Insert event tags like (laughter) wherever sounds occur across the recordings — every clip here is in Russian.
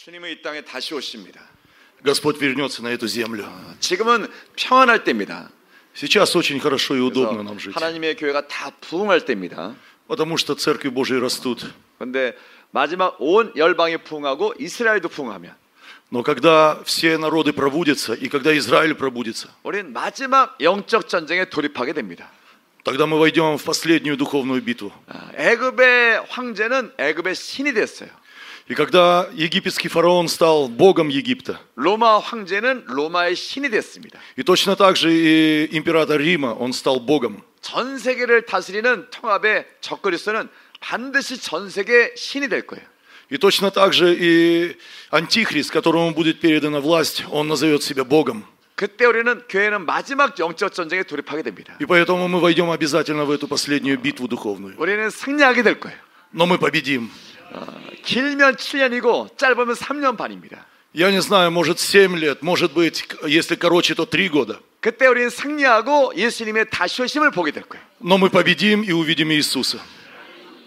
주님은 이 땅에 다시 오십니다. Господь вернется на эту землю. 지금은 평안할 때입니다. Сейчас очень хорошо и 그래서 удобно нам жить, 하나님의 교회가 다 부흥할 때입니다. потому что церкви Божьи растут. 그런데 마지막 온 열방이 부흥하고 이스라엘도 부흥하면 Но когда все народы пробудятся, и когда Израиль пробудится, 우리는 마지막 영적 전쟁에 돌입하게 됩니다. тогда мы войдем в последнюю духовную битву. 아, 애굽의 황제는 애굽의 신이 됐어요. И когда египетский фараон стал богом Египта, 로마 황제는 로마의 신이 됐습니다. и точно так же и император Рима, он стал богом. 전 세계를 다스리는 통합의 적그리스도는 반드시 전 세계 신이 될 거예요. И точно так же и антихрист, которому будет передана власть, он назовет себя богом. 그때 우리는 교회는 마지막 영적 전쟁에 돌입하게 됩니다. И поэтому мы войдем обязательно в эту последнюю битву духовную. 우리는 승리하게 될 거예요. Но мы победим. 길면 7년이고 짧으면 3년 반입니다. Я не знаю, может 7 лет, может быть, к- если короче, то 3 года. 그때 우리는 승리하고 예수님의 다시 오심을 보게 될 거예요. Но мы победим и увидим Иисуса.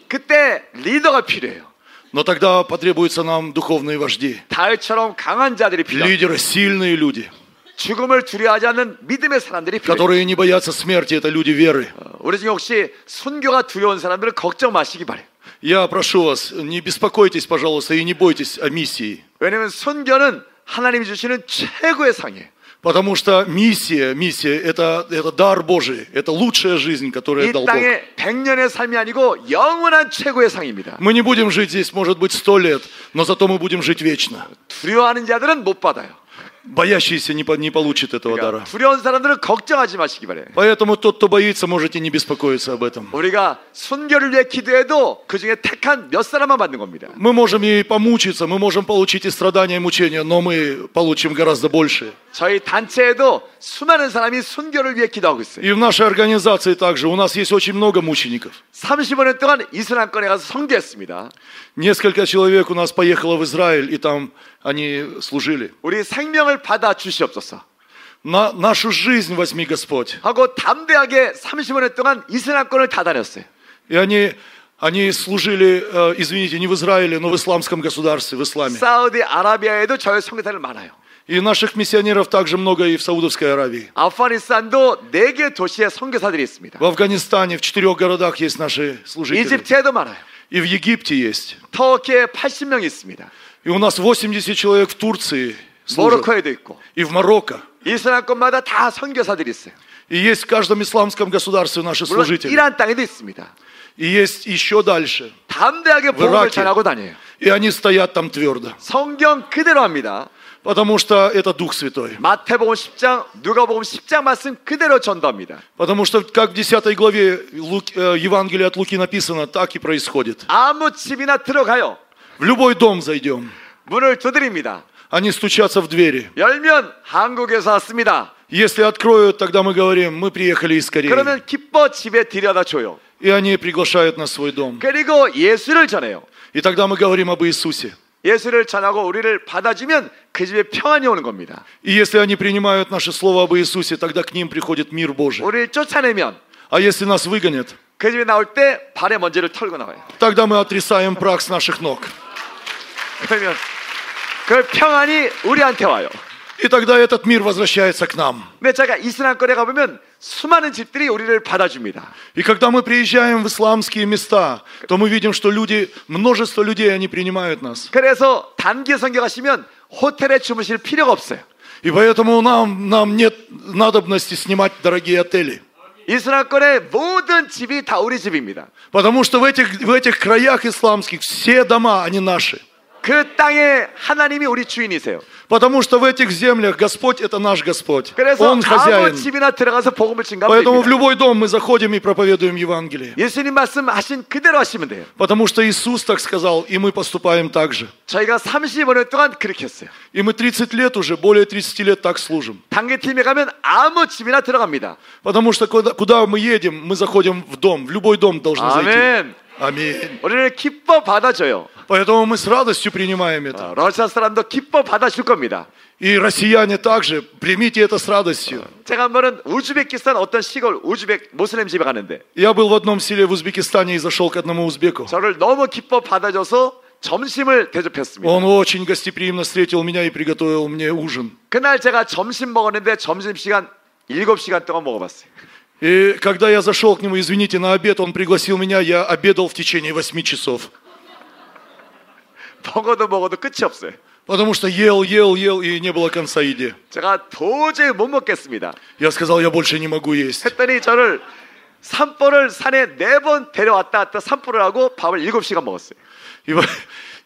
그때 리더가 필요해요. Но тогда потребуются нам духовные вожди, 다윗처럼 강한 자들이 필요해요. лидеры, сильные люди, 죽음을 두려워하지 않는 믿음의 사람들이 필요해요. которые не боятся смерти, это люди веры. 우리 중에 혹시 순교가 두려운 사람들은 걱정 마시기 바래요. Я прошу вас, не беспокойтесь, пожалуйста, и не бойтесь о миссии. 왜냐하면 순교는 하나님이 주시는 최고의 상이에요. Потому что миссия, миссия это, это дар Божий, это лучшая жизнь, которую 이 дал Бог. 땅에 100년의 삶이 아니고 영원한 최고의 상입니다. Мы не будем жить здесь, может быть, сто лет, но зато мы будем жить вечно. 두려워하는 자들은 못 받아요. Боящийся не, по- не получит этого 그러니까 дара. 두려운 사람들은 걱정하지 마시기 바래요. Поэтому тот, кто боится, можете не беспокоиться об этом. 우리가 순교를 위해 기도해도 그 중에 택한 몇 사람만 받는 겁니다. Мы можем и помучиться, мы можем получить и страдания, и мучения, но мы получим гораздо больше. 저희 단체에도 수많은 사람이 순교를 위해 기도하고 있어요. И в нашей организации также у нас есть очень много мучеников. 35년 동안 이슬람권에 가서 선교했습니다. Несколько человек у нас поехало в Израиль, и там они служили. 우리 생명을 받아 주시옵소서. На нашу жизнь возьми, Господь. 하고 담대하게 35년 동안 이슬람권을 다 다녔어요. И они, они служили, э, извините, не в Израиле, но в исламском государстве, в исламе. 사우디 아라비아에도 저희 선교사들 많아요. И наших миссионеров также много и в Саудовской Аравии. 아프가니스탄도 네 개 도시에 선교사들이 있습니다. В Афганистане, в четырех городах есть наши служители. 이집트에도 많아요. И в Египте есть. 터키에 80명 있습니다. И у нас 80 человек в Турции служат. 모로코에도 있고 И в Марокко. 이슬람권마다 다 선교사들이 있어요. И есть в каждом исламском государстве наши 물론 служители. 이란 땅에도 있습니다. И есть еще дальше. 담대하게 복음을 이라크에. 전하고 다녀요. И они стоят там твердо. 성경 그대로 합니다. Потому что это Дух Святой. 마태복음 10장, 누가복음 10장 말씀 그대로 전도합니다. Потому что как в 10 главе Лук- э, Евангелия от Луки написано, так и происходит. 아무 집이나 들어가요. В любой дом зайдем. 문을 두드립니다. Они стучатся в двери. 열면 한국에서 왔습니다. Если откроют, тогда мы говорим, мы приехали из Кореи. 그러면 기뻐 집에 들여다 줘요. И они приглашают нас в свой дом. 그리고 예수를 전해요. И тогда мы говорим об Иисусе. 예수를 전하고 우리를 받아주면 그 집에 평안이 오는 겁니다. И если они принимают наше слово об Иисусе, тогда к ним приходит мир Божий. 우리를 쫓아내면 А если нас выгонят, 그 집에 나올 때 발에 먼지를 털고 나와요. тогда мы отрисаем прах с наших ног. 그러면 그 평안이 우리한테 와요. И тогда этот мир возвращается к нам. 근데 제가 이슬람권에 가보면 수많은 집들이 우리를 받아줍니다. И когда мы приезжаем в исламские места, то мы видим, что люди, множество людей, они принимают нас. 그래서 단기 선교 가시면 호텔에 주무실 필요가 없어요. И поэтому нам, нам нет надобности снимать дорогие отели. 이슬람권의 모든 집이 다 우리 집입니다. Потому что в этих, в этих краях исламских все дома, они наши. 그 땅에 하나님이 우리 주인이세요. Потому что в этих землях Господь это наш Господь. 그래서 Он 아무 хозяин. 집이나 들어가서 복음을 증가하면 Поэтому в 됩니다. любой дом мы заходим и проповедуем Евангелие. 예수님 말씀하신 그대로 하시면 돼요. Потому что Иисус так сказал, и мы поступаем так же. 저희가 35년 동안 그렇게 했어요. И мы 30 лет уже, более 30 лет так служим. 단계팀에 가면 아무 집이나 들어갑니다. Потому что куда, куда мы едем, мы заходим в дом. В любой дом должны зайти. 아멘. Аминь. 우리를 기뻐 받아줘요. Поэтому мы с радостью принимаем это. 어, 러시아 사람도 기뻐 받아줄 겁니다. И россияне также, примите это с радостью. 제가 한 번은 우즈베키스탄 어떤 시골 우즈벡 모슬렘 집에 가는데 Я был в одном селе в Узбекистане и зашел к одному узбеку. 저를 너무 기뻐 받아줘서 점심을 대접했습니다. Он очень гостеприимно встретил меня и приготовил мне ужин. 그날 제가 점심 먹었는데 점심 시간 7시간 동안 먹어봤어요. И когда я зашел к нему, извините, на обед, он пригласил меня, я обедал в течение восьми часов. 먹어도 먹어도 끝이 없어요. Потому что ел, ел, ел, и не было конца еде. 제가 도저히 못 먹겠습니다. Я сказал, я больше не могу есть. 했더니 저를 산보를 산에 네 번 데려왔다 갔다 산보를 하고 밥을 7시간 먹었어요. И, по-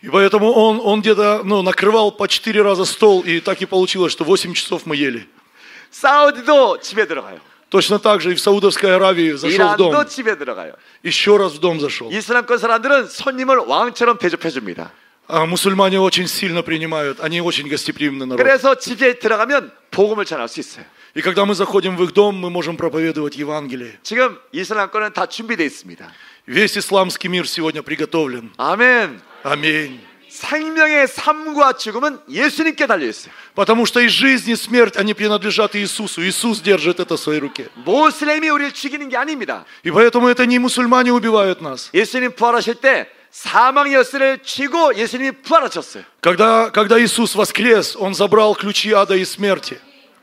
и поэтому он, он где-то ну, накрывал по четыре раза стол, и так и получилось, что 8 часов мы ели. 사우디도 집에 들어가요. Точно так же и в Саудовской Аравии зашел в дом. 이란도 집에 들어가요. Еще раз в дом зашел. 이슬람권 사람들은 손님을 왕처럼 대접해 줍니다. А мусульмане очень сильно принимают, они очень гостеприимный народ. 그래서 집에 들어가면 복음을 전할 수 있어요. И когда мы заходим в их дом, мы можем проповедовать Евангелие. 지금 이슬람권은 다 준비되어 있습니다. Весь исламский мир сегодня приготовлен. 아멘. Аминь. 생명의 삶과 죽음은 예수님께 달려 있어요. Потому что и жизнь, и смерть, они принадлежат Иисусу. Иисус держит это в своей руке. 모슬렘이 우리를 죽이는 게 아닙니다. И поэтому это не мусульмане убивают нас. 예수님 부활하실 때 사망의 열쇠를 쥐고 예수님이 부활하셨어요. Когда, когда Иисус воскрес, Он забрал ключи ада и смерти.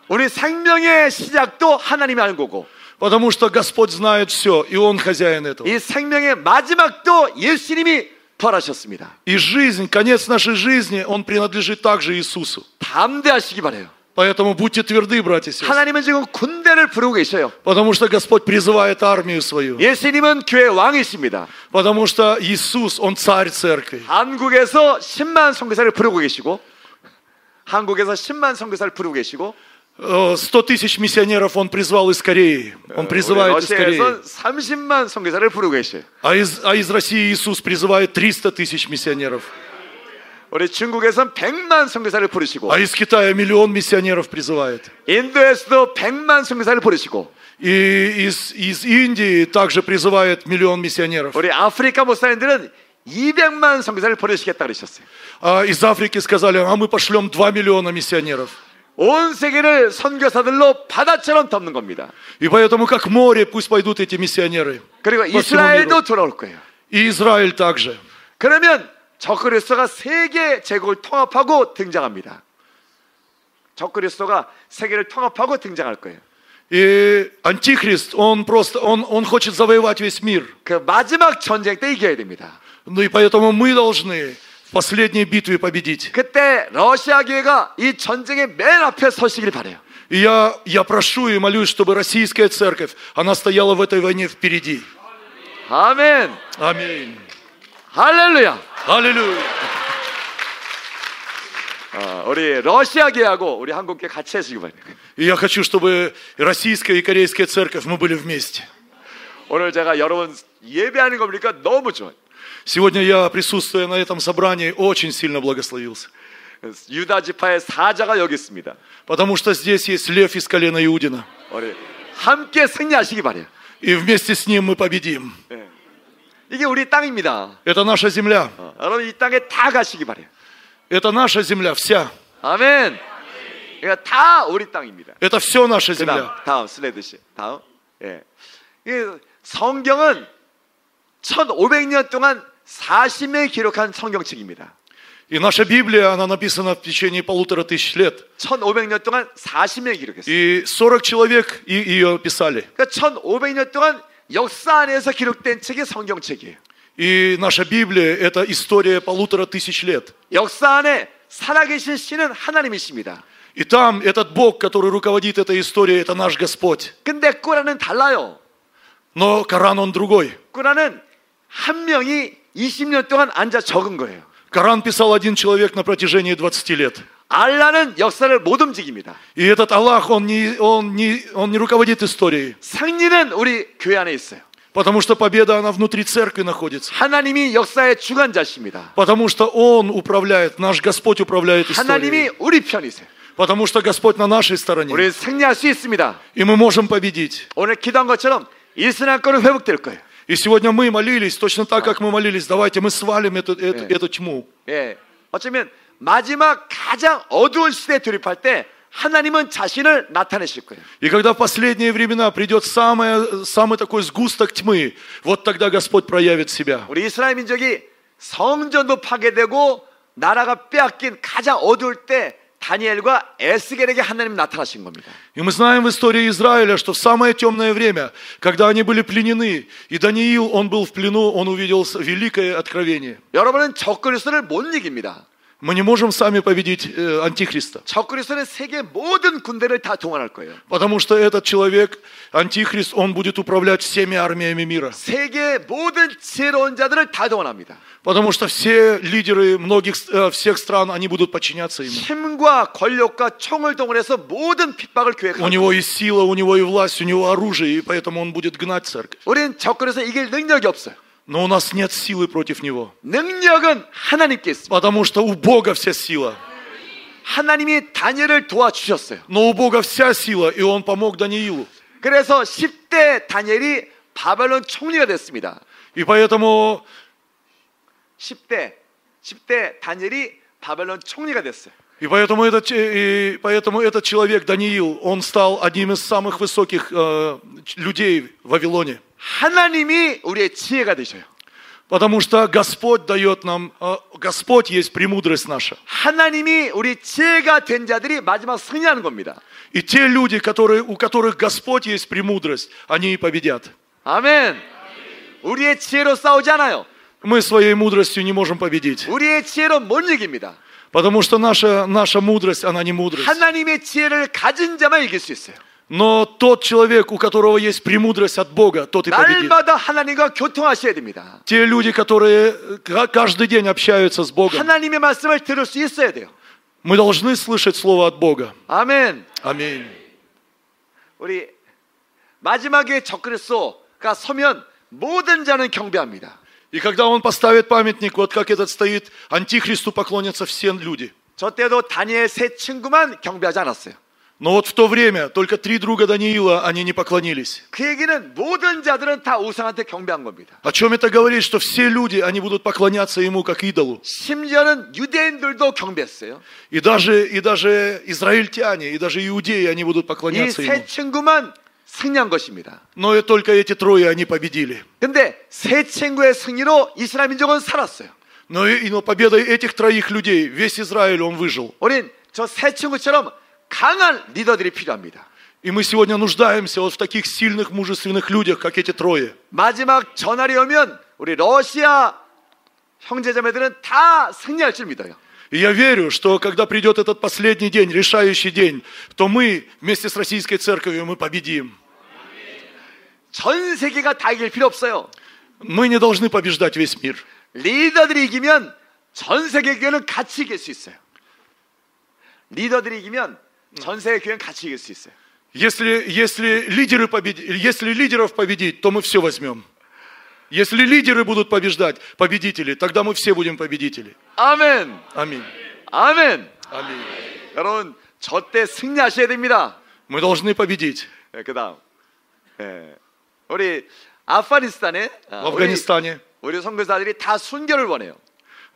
우리 생명의 시작도 하나님이 아는 거고 Потому что Господь знает все, и Он хозяин этого. 이 생명의 마지막도 예수님이 부활하셨습니다. И жизнь, конец нашей жизни, он принадлежит также Иисусу. 담대하시기 바래요. Поэтому будьте тверды, братья и сестры. 하나님은 지금 군대를 부르고 계셔요. Потому что Господь призывает армию свою. 예수님은 교회 왕이십니다. Потому что Иисус, Он царь церкви. 한국에서 10만 선교사를 부르고 계시고 한국에서 10만 선교사를 부르고 계시고 Э, Сто тысяч миссионеров Он призвал из Кореи. Он 우리 призывает из Кореи. 러시아에서 30만 선교사를 부르고 계셔요. А из, а из России Иисус призывает 300 тысяч миссионеров. 우리 중국에서는 100만 선교사를 부르시고 А из Китая миллион миссионеров призывает. 인도에서도 100만 선교사를 부르시고 И из, из Индии также призывает миллион миссионеров. 우리 아프리카 목사님들은 200만 선교사를 보내시겠다 그러셨어요. А из Африки сказали, а мы пошлем 2 миллиона миссионеров. 온 세계를 선교사들로 바다처럼 덮는 겁니다. И поэтому как море пусть пойдут эти миссионеры. 그리고 по всему 이스라엘도 миру. 돌아올 거예요. И Израиль также. 그러면 적그리스도가 세계 제국을 통합하고 등장합니다. 적그리스도가 세계를 통합하고 등장할 거예요. И Антихрист, он просто, он, он хочет завоевать весь мир. 그 마지막 전쟁 때 이겨야 됩니다. Ну и поэтому мы должны в последней битве победить. 그때 러시아 교회가 이 전쟁의 맨 앞에 서시길 바래요. И я, я прошу и молюсь, чтобы российская церковь, она стояла в этой войне впереди. 아멘. Аминь. 할렐루야. Аллилуйя. 어, 우리 러시아 교회하고 우리 한국 교회 같이 하시기 바래요. И я хочу, чтобы и российская, и корейская церковь, мы были вместе. 오늘 제가 여러분 예배하는 거 보니까 너무 좋아요. Сегодня я, присутствуя на этом собрании, очень сильно благословился. 유다 지파의 사자가 여기 있습니다. Потому что здесь есть лев из колена Иудина. 우리 함께 승리하시기 바래요. И вместе с ним мы победим. 예. 이게 우리 땅입니다. Это наша земля. 어, 여러분 이 땅에 다 가시기 바래요. Это наша земля, вся. 아멘. 이거 다 우리 땅입니다. Это все наша 그다음 земля. 다음 슬레드 씨. 다음. 예. 이 성경은 1500년 동안 40명이 기록한 성경책입니다. И наша Библия, она написана в течение полутора тысяч лет. 1500년 동안 40명이 기록했어요. И 40 человек и- ее писали. 그러니까 1500년 동안 역사 안에서 기록된 책이 성경책이에요. И наша Библия – это история полутора тысяч лет. 역사 안에 살아계신 신은 하나님이십니다. И там этот Бог, который руководит этой историей, это наш Господь. 근데 꾸라는 달라요. Но Коран, он другой. 꾸라는 한 명이 20년 동안 앉아 적은 거예요. Коран писал один человек на протяжении 20 лет. 알라는 역사를 못 움직입니다. И этот Аллах, он не, он не, он не руководит историей. 승리는 우리 교회 안에 있어요. Потому что победа, она внутри церкви находится. 하나님이 역사의 주관자십니다. Потому что Он управляет, наш Господь управляет 하나님이 историей. 우리 편이세요. Потому что Господь на нашей стороне. 우리 승리할 수 있습니다. И мы можем победить. 오늘 기도한 것처럼 이스라엘권은 회복될 거예요. И сегодня мы молились, точно так, как мы молились, давайте мы свалим эту, эту, эту тьму. 예. 어쩌면 마지막 가장 어두운 시대에 돌입할 때 하나님은 자신을 나타내실 거예요. И когда в последние времена придет самое, самый такой сгусток тьмы, вот тогда Господь проявит себя. 우리 이스라엘 민족이 성전도 파괴되고 나라가 빼앗긴 가장 어두울 때 다니엘과 에스겔에게 하나님 나타나신 겁니다. И мы знаем в истории Израиля, что в самое темное время, когда они были пленены, и Даниил, он был в плену, он увидел с- великое откровение. 여러분은 적그리스도를 못 이깁니다. Мы не можем сами победить э, Антихриста, 적그리스도는 세계 모든 군대를 다 동원할 거예요. потому что этот человек, Антихрист, он будет управлять всеми армиями мира. 세계 모든 지혜로운 자들을 다 동원합니다. Потому что все лидеры многих, э, всех стран, они будут подчиняться ему. 힘과 권력과 총을 동원해서 모든 핍박을 У 계획합니다. него есть сила, у него и власть, у него оружие, и поэтому он будет гнать церковь. 우리는 적그리스도 이길 능력이 없어요. Но у нас нет силы против него. 능력은 하나님께 있습니다. Потому что у Бога вся сила. 하나님이 다니엘을 도와주셨어요. Но у Бога вся сила, и Он помог Даниилу. 그래서 10대 다니엘이 바벨론 총리가 됐습니다. И поэтому 10대 10대 다니엘이 바벨론 총리가 됐어요. И поэтому этот, че- и поэтому этот человек, Даниил, он стал одним из самых высоких э, ч- людей в Вавилоне. 하나님이 우리의 지혜가 되셔요. Потому что Господь дает нам, э, Господь есть премудрость наша. 하나님이 우리 지혜가 된 자들이 마지막 승리하는 겁니다. И те люди, которые, у которых Господь есть премудрость, они и победят. 아멘. 우리의 지혜로 싸우지 않아요. Мы своей мудростью не можем победить. 우리의 지혜로 못 이깁니다. Потому что наша, наша мудрость, она не мудрость. 하나님의 지혜를 가진 자만 이길 수 있어요. Но тот человек, у которого есть премудрость от Бога, тот и победит. 날마다 하나님과 교통하셔야 됩니다. Те люди, которые э, ка- каждый день общаются с Богом, 하나님의 말씀을 들을 수 있어야 돼요. мы должны слышать Слово от Бога. 아멘. Аминь. 우리 마지막에 적그리스도가 서면 모든 자는 경배합니다. И когда он поставит памятник, вот как этот стоит, антихристу поклонятся все люди. 저 때도 다니엘 세 친구만 경배하지 않았어요. Но вот в то время только три друга Даниила, они не поклонились. 그 얘기는 모든 자들은 다 우상한테 경배한 겁니다. О чем это говорит? Что все люди, они будут поклоняться ему как идолу. 심지어는 유대인들도 경배했어요. И даже, и даже израильтяне, и даже иудеи, они будут 이 поклоняться ему. 세 친구만 승리한 것입니다. Но и только эти трое, они победили. 근데 세 친구의 승리로 이스라엘 민족은 살았어요. Но, и, но победой этих троих людей весь Израиль, он выжил. 우린 저 세 친구처럼 강한 리더들이 필요합니다. И мы сегодня нуждаемся вот в таких сильных, мужественных людях, как эти трое. 마지막 전날이 오면 우리 러시아 형제자매들은 다 승리할 줄 믿어요. И я верю, что когда придет этот последний день, решающий день, то мы вместе с российской церковью мы победим. 전 세계가 다 이길 필요 없어요. Мы не должны побеждать весь мир. 리더들이 이기면 전 세계 교회는 같이 이길 수 있어요. 리더들이 이기면 전 세계 교회는 같이 이길 수 있어요. Если, если, лидеры победи- если лидеров победить, то мы все возьмем. Если лидеры будут побеждать, победители, тогда мы все будем победители. 아멘. Аминь. 아멘. Аминь. 여러분 저 때 승리하셔야 됩니다. Мы должны победить. 예, 그다음 예, 우리 아프가니스탄에 아, В Афганистане 우리, 우리 선교사들이 다 순교를 원해요.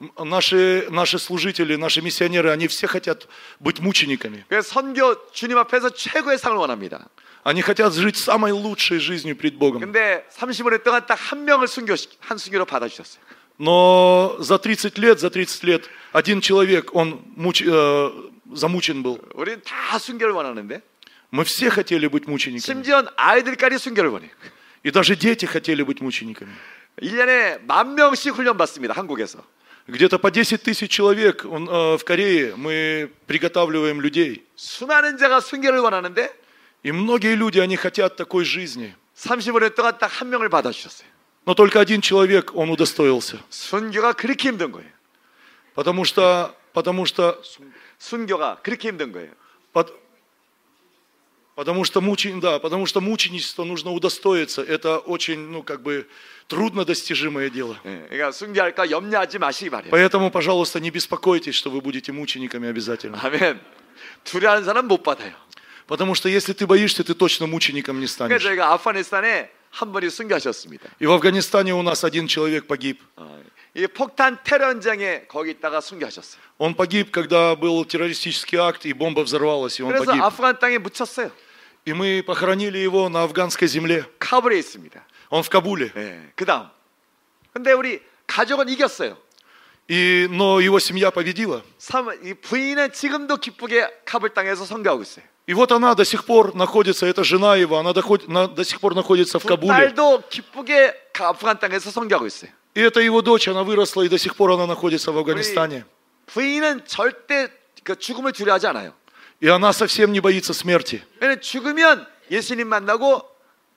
м, наши, наши служители, наши миссионеры, они все хотят быть мучениками. 그래서 선교 주님 앞에서 최고의 상을 원합니다. Они хотят жить самой лучшей жизнью пред Богом. 근데 35년 동안 딱 한 명을 순교 한 순교로 받아주셨어요. Но за 30 лет, за 30 лет один человек, он муч- э, замучен был. 우리는 다 순교를 원하는데 Мы все хотели быть мучениками. 심지어 아이들까지 순교를 원해요. И даже дети хотели быть мучениками. 1년에 만 명씩 훈련 받습니다. 한국에서. Где-то по 10 тысяч человек э, в Корее мы приготавливаем людей. И многие люди, они хотят такой жизни. Но только один человек, он удостоился. Потому что, потому что, потому что, мучен, да, потому что мученичество нужно удостоиться. Это очень, ну, как бы, трудно достижимое дело. 예, 그러니까 순교할까 염려하지 마시기 바래요. Поэтому, пожалуйста, не беспокойтесь, что вы будете мучениками обязательно. 아멘. 두려워하는 사람 못 받아요. Потому что если ты боишься, ты точно мучеником не 그래서 станешь. 저희가 아프가니스탄에 한 분이 순교하셨습니다. И в Афганистане у нас один человек погиб. 어, 이 폭탄 테러 현장에 거기 있다가 순교하셨어요. Он погиб, когда был террористический акт, и бомба взорвалась, и он 그래서 погиб. 아프간 땅에 묻혔어요. И мы похоронили его на афганской земле. 카불에 있습니다. Он в Кабуле. 예, 그다음. 근데 우리 가족은 이겼어요. И, но его семья победила. 삼- 이 부인은 지금도 기쁘게 카불 땅에서 선교하고 있어요. И вот она до сих пор находится, эта жена его, она доход- на- до сих пор находится в 그 Кабуле. 딸도 기쁘게 가- 아프간 땅에서 선교하고 있어요. И это его дочь, она выросла, и до сих пор она находится в 우리 Афганистане. 부인은 절대 그 죽음을 두려워하지 않아요. И она совсем не боится смерти. 왜냐면 죽으면 예수님 만나고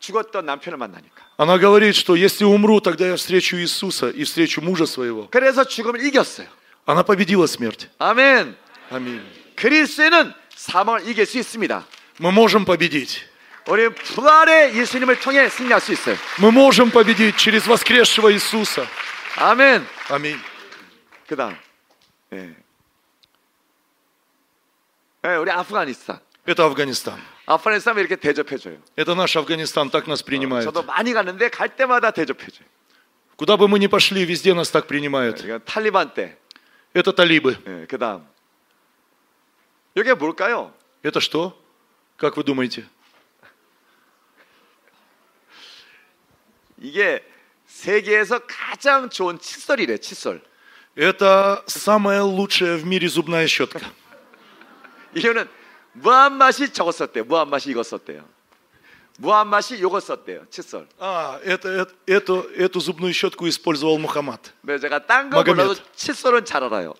죽었던 남편을 만나니까. Она говорит, что если умру, тогда я встречу Иисуса и встречу мужа своего. 그래서 죽음을 이겼어요. Она победила смерть. 아멘. Аминь. 그리스도는 사망을 이길 수 있습니다. Мы можем победить. 우리는 부활의 예수님을 통해 승리할 수 있어요. Мы можем победить через воскресшего Иисуса. 아멘. Аминь. 그다음. 예. 예, 우리 아프가니스탄. Это Афганистан. 아프가니스탄 이렇게 대접해 줘요. Это наш Афганистан, так нас принимает. 저도 많이 갔는데 갈 때마다 대접해 줘요. Куда бы мы ни пошли, везде нас так принимают. 이건 탈리반 때. Это талибы. 예, 그다음. 이게 뭘까요? Это что? Как вы думаете? 이게 세계에서 가장 좋은 칫솔이래, 칫솔. Это самая лучшая в мире зубная щетка. 이거는 무한 맛이 저거 썼대요. 무한 맛이 이거 썼대요. 무한 맛이 요거 썼대요. 칫솔. А, это, это- эту, эту зубную щетку использовал Мухаммад. 근데 제가 딴 거 마그넷. 몰라도 칫솔은 잘 알아요.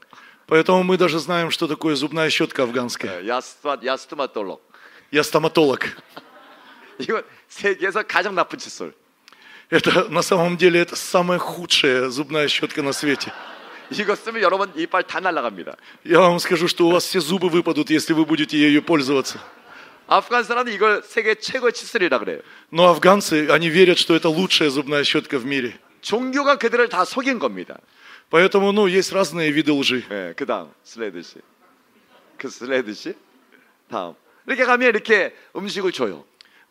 Поэтому мы даже знаем, что такое зубная щетка афганская. 예, 야스마 야스토마톨로. Я стоматолог. 이건 세계에서 가장 나쁜 칫솔. Это на самом деле это самая худшая зубная щетка на свете. 이거 쓰면 여러분 이빨 다 날아갑니다. Я вам скажу, что у вас все зубы выпадут, если вы будете ею пользоваться. 아프간 사람은 이걸 세계 최고의 칫솔이라 그래요. Но афганцы, они верят, что это лучшая зубная щетка в мире. 종교가 그들을 다 속인 겁니다. Поэтому, ну, есть разные виды лжи. 예, 그다음 슬레드 씨. 그 슬레드 씨. 다음. 이렇게 가면 이렇게 음식을 줘요.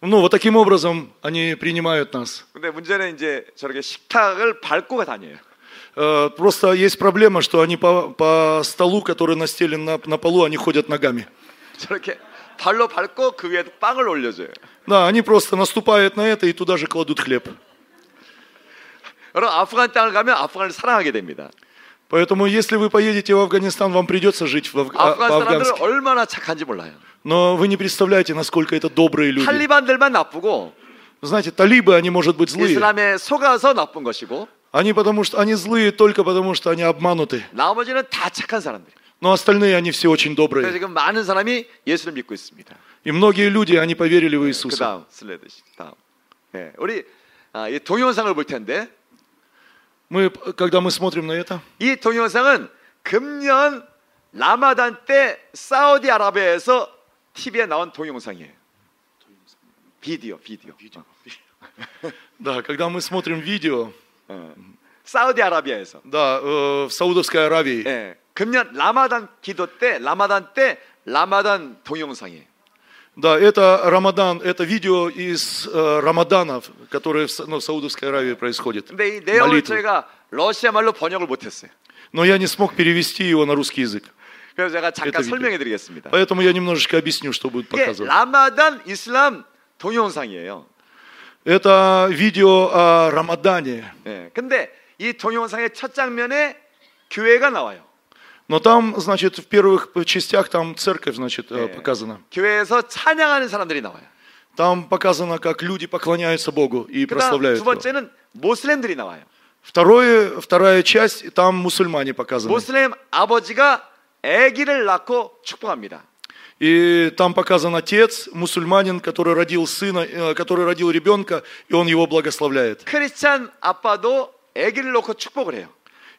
Ну, вот таким образом они принимают нас. 근데 문제는 이제 저렇게 식탁을 밟고 다녀요. Э, Просто есть проблема, что они по, по столу, который настелен на, на полу, они ходят ногами. 저렇게 발로 밟고 그 위에 빵을 올려줘요. Да, они просто наступают на это и туда же кладут хлеб. 여러분 아프간 땅을 가면 아프간을 사랑하게 됩니다. Поэтому, если вы поедете в Афганистан, вам придется жить в Аф- а- 아프간 사람들은 по-афгански. 얼마나 착한지 몰라요. Но вы не представляете, насколько это добрые люди. 탈리반들만 나쁘고 Знаете, талибы, они, может быть, злые. 이슬람에 속아서 나쁜 것이고 Они потому что они злые только потому, что они обмануты. 나머지는 다 착한 사람들. Но остальные, они все очень 그래서 добрые. 지금 많은 사람이 예수를 믿고 있습니다. И многие люди, они поверили в 그 Иисуса. 다음 슬레드 씨. 다음. 네, 우리 아, 이 동영상을 볼 텐데 Мы, когда мы смотрим на это, 이 동영상은 금년 라마단 때 사우디아라비아에서 TV에 나온 동영상이에요. 비디오, 비디오. да, (laughs) когда мы смотрим видео, 어. 사우디아라비아에서 да, э, в Саудовской Аравии, 예, 금년 라마단 기도 때 라마단 때 라마단 동영상이에요. да, это Рамадан, это видео из э, Рамаданов, которые в, Са- ну, в Саудовской Аравии происходит. 근데 이 내용을 Молитвы. 저희가 러시아 말로 번역을 못했어요. Но я не смог перевести его на русский язык. 그래서 제가 잠깐 Это видео. 설명해 드리겠습니다. Поэтому я немножечко объясню, что будет 이게 показывать. 라마단 이슬람 동영상이에요. Это видео о Рамадане. 예, 근데 이 동영상의 첫 장면에 교회가 나와요. Но там, значит, в первых частях там церковь, значит, э, 예. показана. 교회에서 찬양하는 사람들이 나와요. Там показано, как люди поклоняются Богу и 그다음 прославляют 두 Его. 번째는 모슬렘들이 나와요. Второе, вторая часть, там мусульмане показаны. 모슬렘 아버지가 아기를 낳고 축복합니다. И там показан отец, мусульманин, который родил сына, э, который родил ребенка, и он его благословляет. 크리스찬 아빠도 아기를 놓고 축복을 해요.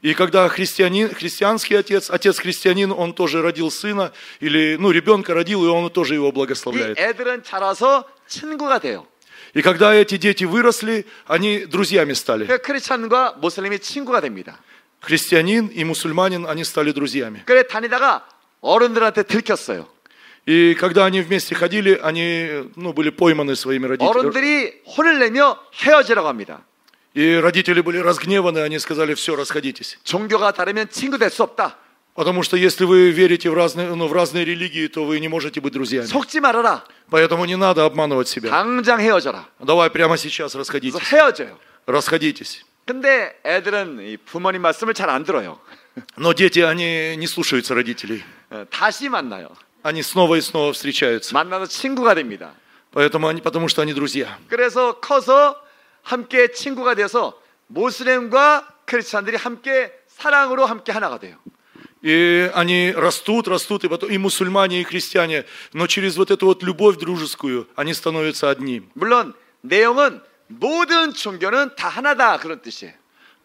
И когда христианин, христианский отец, отец христианин, он тоже родил сына, или, ну, ребенка родил, и он тоже его 이 благословляет. 애들은 자라서 친구가 돼요. И когда эти дети выросли, они друзьями стали. 그 크리스찬과 모슬렘이 친구가 됩니다. Христианин и мусульманин, они стали друзьями. 그래 다니다가 어른들한테 들켰어요. И когда они вместе ходили, они ну, были пойманы своими родителями. 어른들이 혼을 내며 헤어지라고 합니다. И родители были разгневаны, они сказали, все, расходитесь. 종교가 다르면 친구 될 수 없다. Потому что если вы верите в разные, ну, в разные религии, то вы не можете быть друзьями. 속지 말아라. Поэтому не надо обманывать себя. 당장 헤어져라. Давай прямо сейчас 그래서 расходитесь. 헤어져요. Расходитесь. 근데 애들은 이 부모님 말씀을 잘 안 들어요. Но дети, они не слушаются родителей. 어, 다시 만나요. Они снова и снова встречаются. 만나서 친구가 됩니다. Поэтому они, потому что они друзья. 그래서 커서 함께 친구가 돼서 모슬렘과 크리스찬들이 함께 사랑으로 함께 하나가 돼요. И они растут, растут, и потом и мусульмане, и христиане. Но через вот эту вот любовь дружескую они становятся одним. 물론 내용은 모든 종교는 다 하나다 그런 뜻이에요.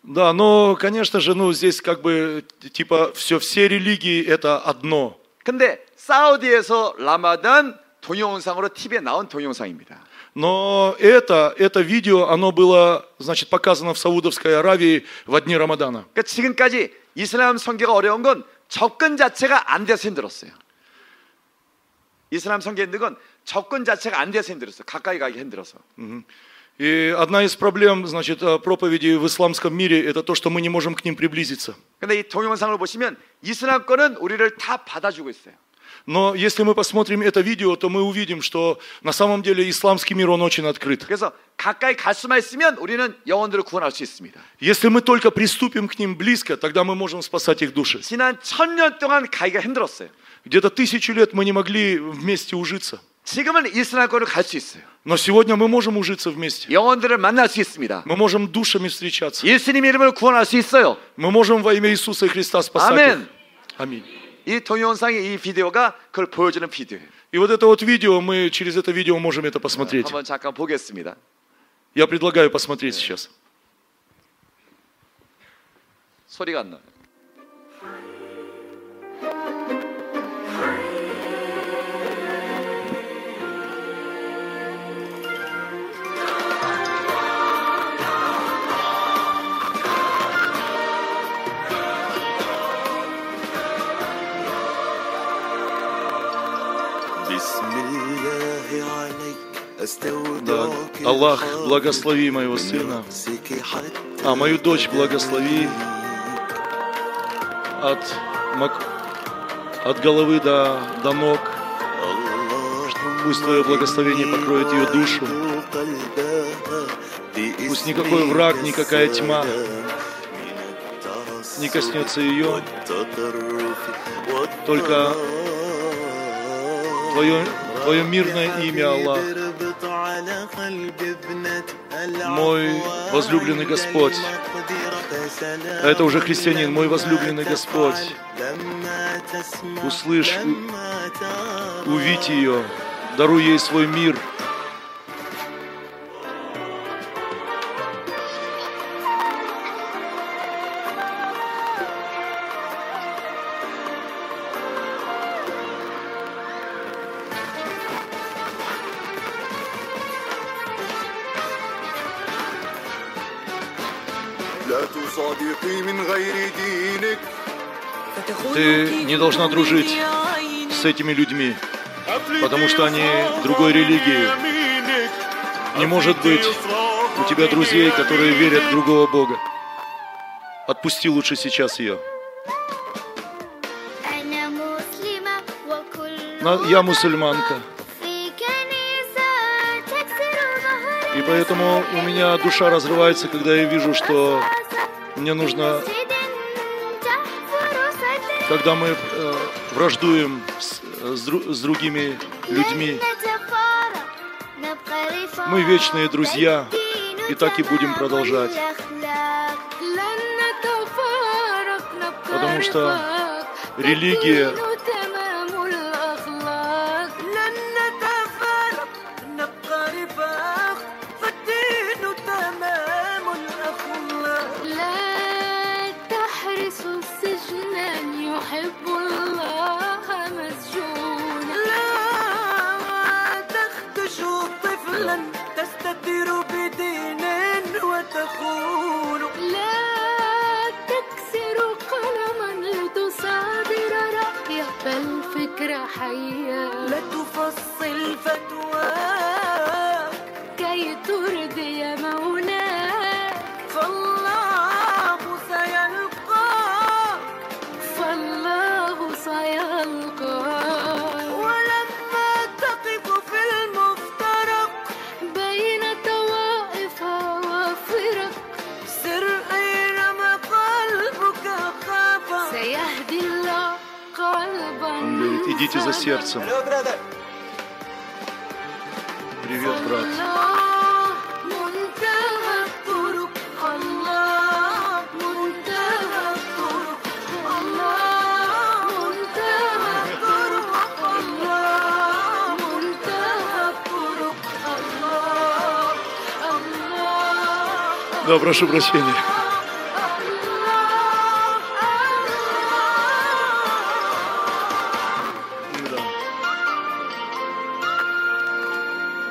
Да, но, конечно же, ну, здесь как бы, типа, все, все религии это одно. 근데 사우디에서 라마단 동영상으로 TV에 나온 동영상입니다. Но это, это видео, оно было, значит, показано в Саудовской Аравии в дни Рамадана. 그러니까 지금까지 이슬람 선교가 어려운 건 접근 자체가 안 돼서 힘들었어요. 이슬람 선교 힘든 건 접근 자체가 안 돼서 힘들었어요. 가까이 가기 힘들어서. И одна из проблем, значит, э, проповеди в исламском мире, это то, что мы не можем к ним приблизиться. 근데 이 동영상을 보시면 이슬람권은 우리를 다 받아주고 있어요. Но если мы посмотрим это видео, то мы увидим, что на самом деле исламский мир, он очень открыт. 그래서 가까이 갈 수만 있으면 우리는 영혼들을 구원할 수 있습니다. Если мы только приступим к ним близко, тогда мы можем спасать их души. 지난 천년 동안 가기가 힘들었어요. Где-то тысячу лет мы не могли вместе ужиться. 지금은 이슬람권을 갈 수 있어요. Но сегодня мы можем ужиться вместе. 영혼들을 만날 수 있습니다. Мы можем душами встречаться. 예수님 이름을 구원할 수 있어요. Мы можем во имя Иисуса Христа спасать 아멘. их. Аминь. 이 동영상의 이 비디오가 그걸 보여주는 비디오예요. И вот это вот видео, мы через это видео можем это посмотреть. 한번 잠깐 보겠습니다. Я предлагаю посмотреть сейчас. 소리가 안 나요. Да. Аллах, благослови моего сына, а мою дочь благослови от, мак... от головы до, до ног. Пусть Твое благословение покроет ее душу. Пусть никакой враг, никакая тьма не коснется ее. Только Твое, Твое мирное имя, Аллах мой возлюбленный Господь. Это уже христианин, мой возлюбленный Господь. Услышь, увидь ее, даруй ей свой мир. Ты не должна дружить с этими людьми, потому что они другой религии. Не может быть у тебя друзей, которые верят в другого Бога. Отпусти лучше сейчас ее. Я мусульманка. И поэтому у меня душа разрывается, когда я вижу, что мне нужно, когда мы э, враждуем с, э, с другими людьми, мы вечные друзья, и так и будем продолжать. Потому что религия Да, прошу прощения. Да.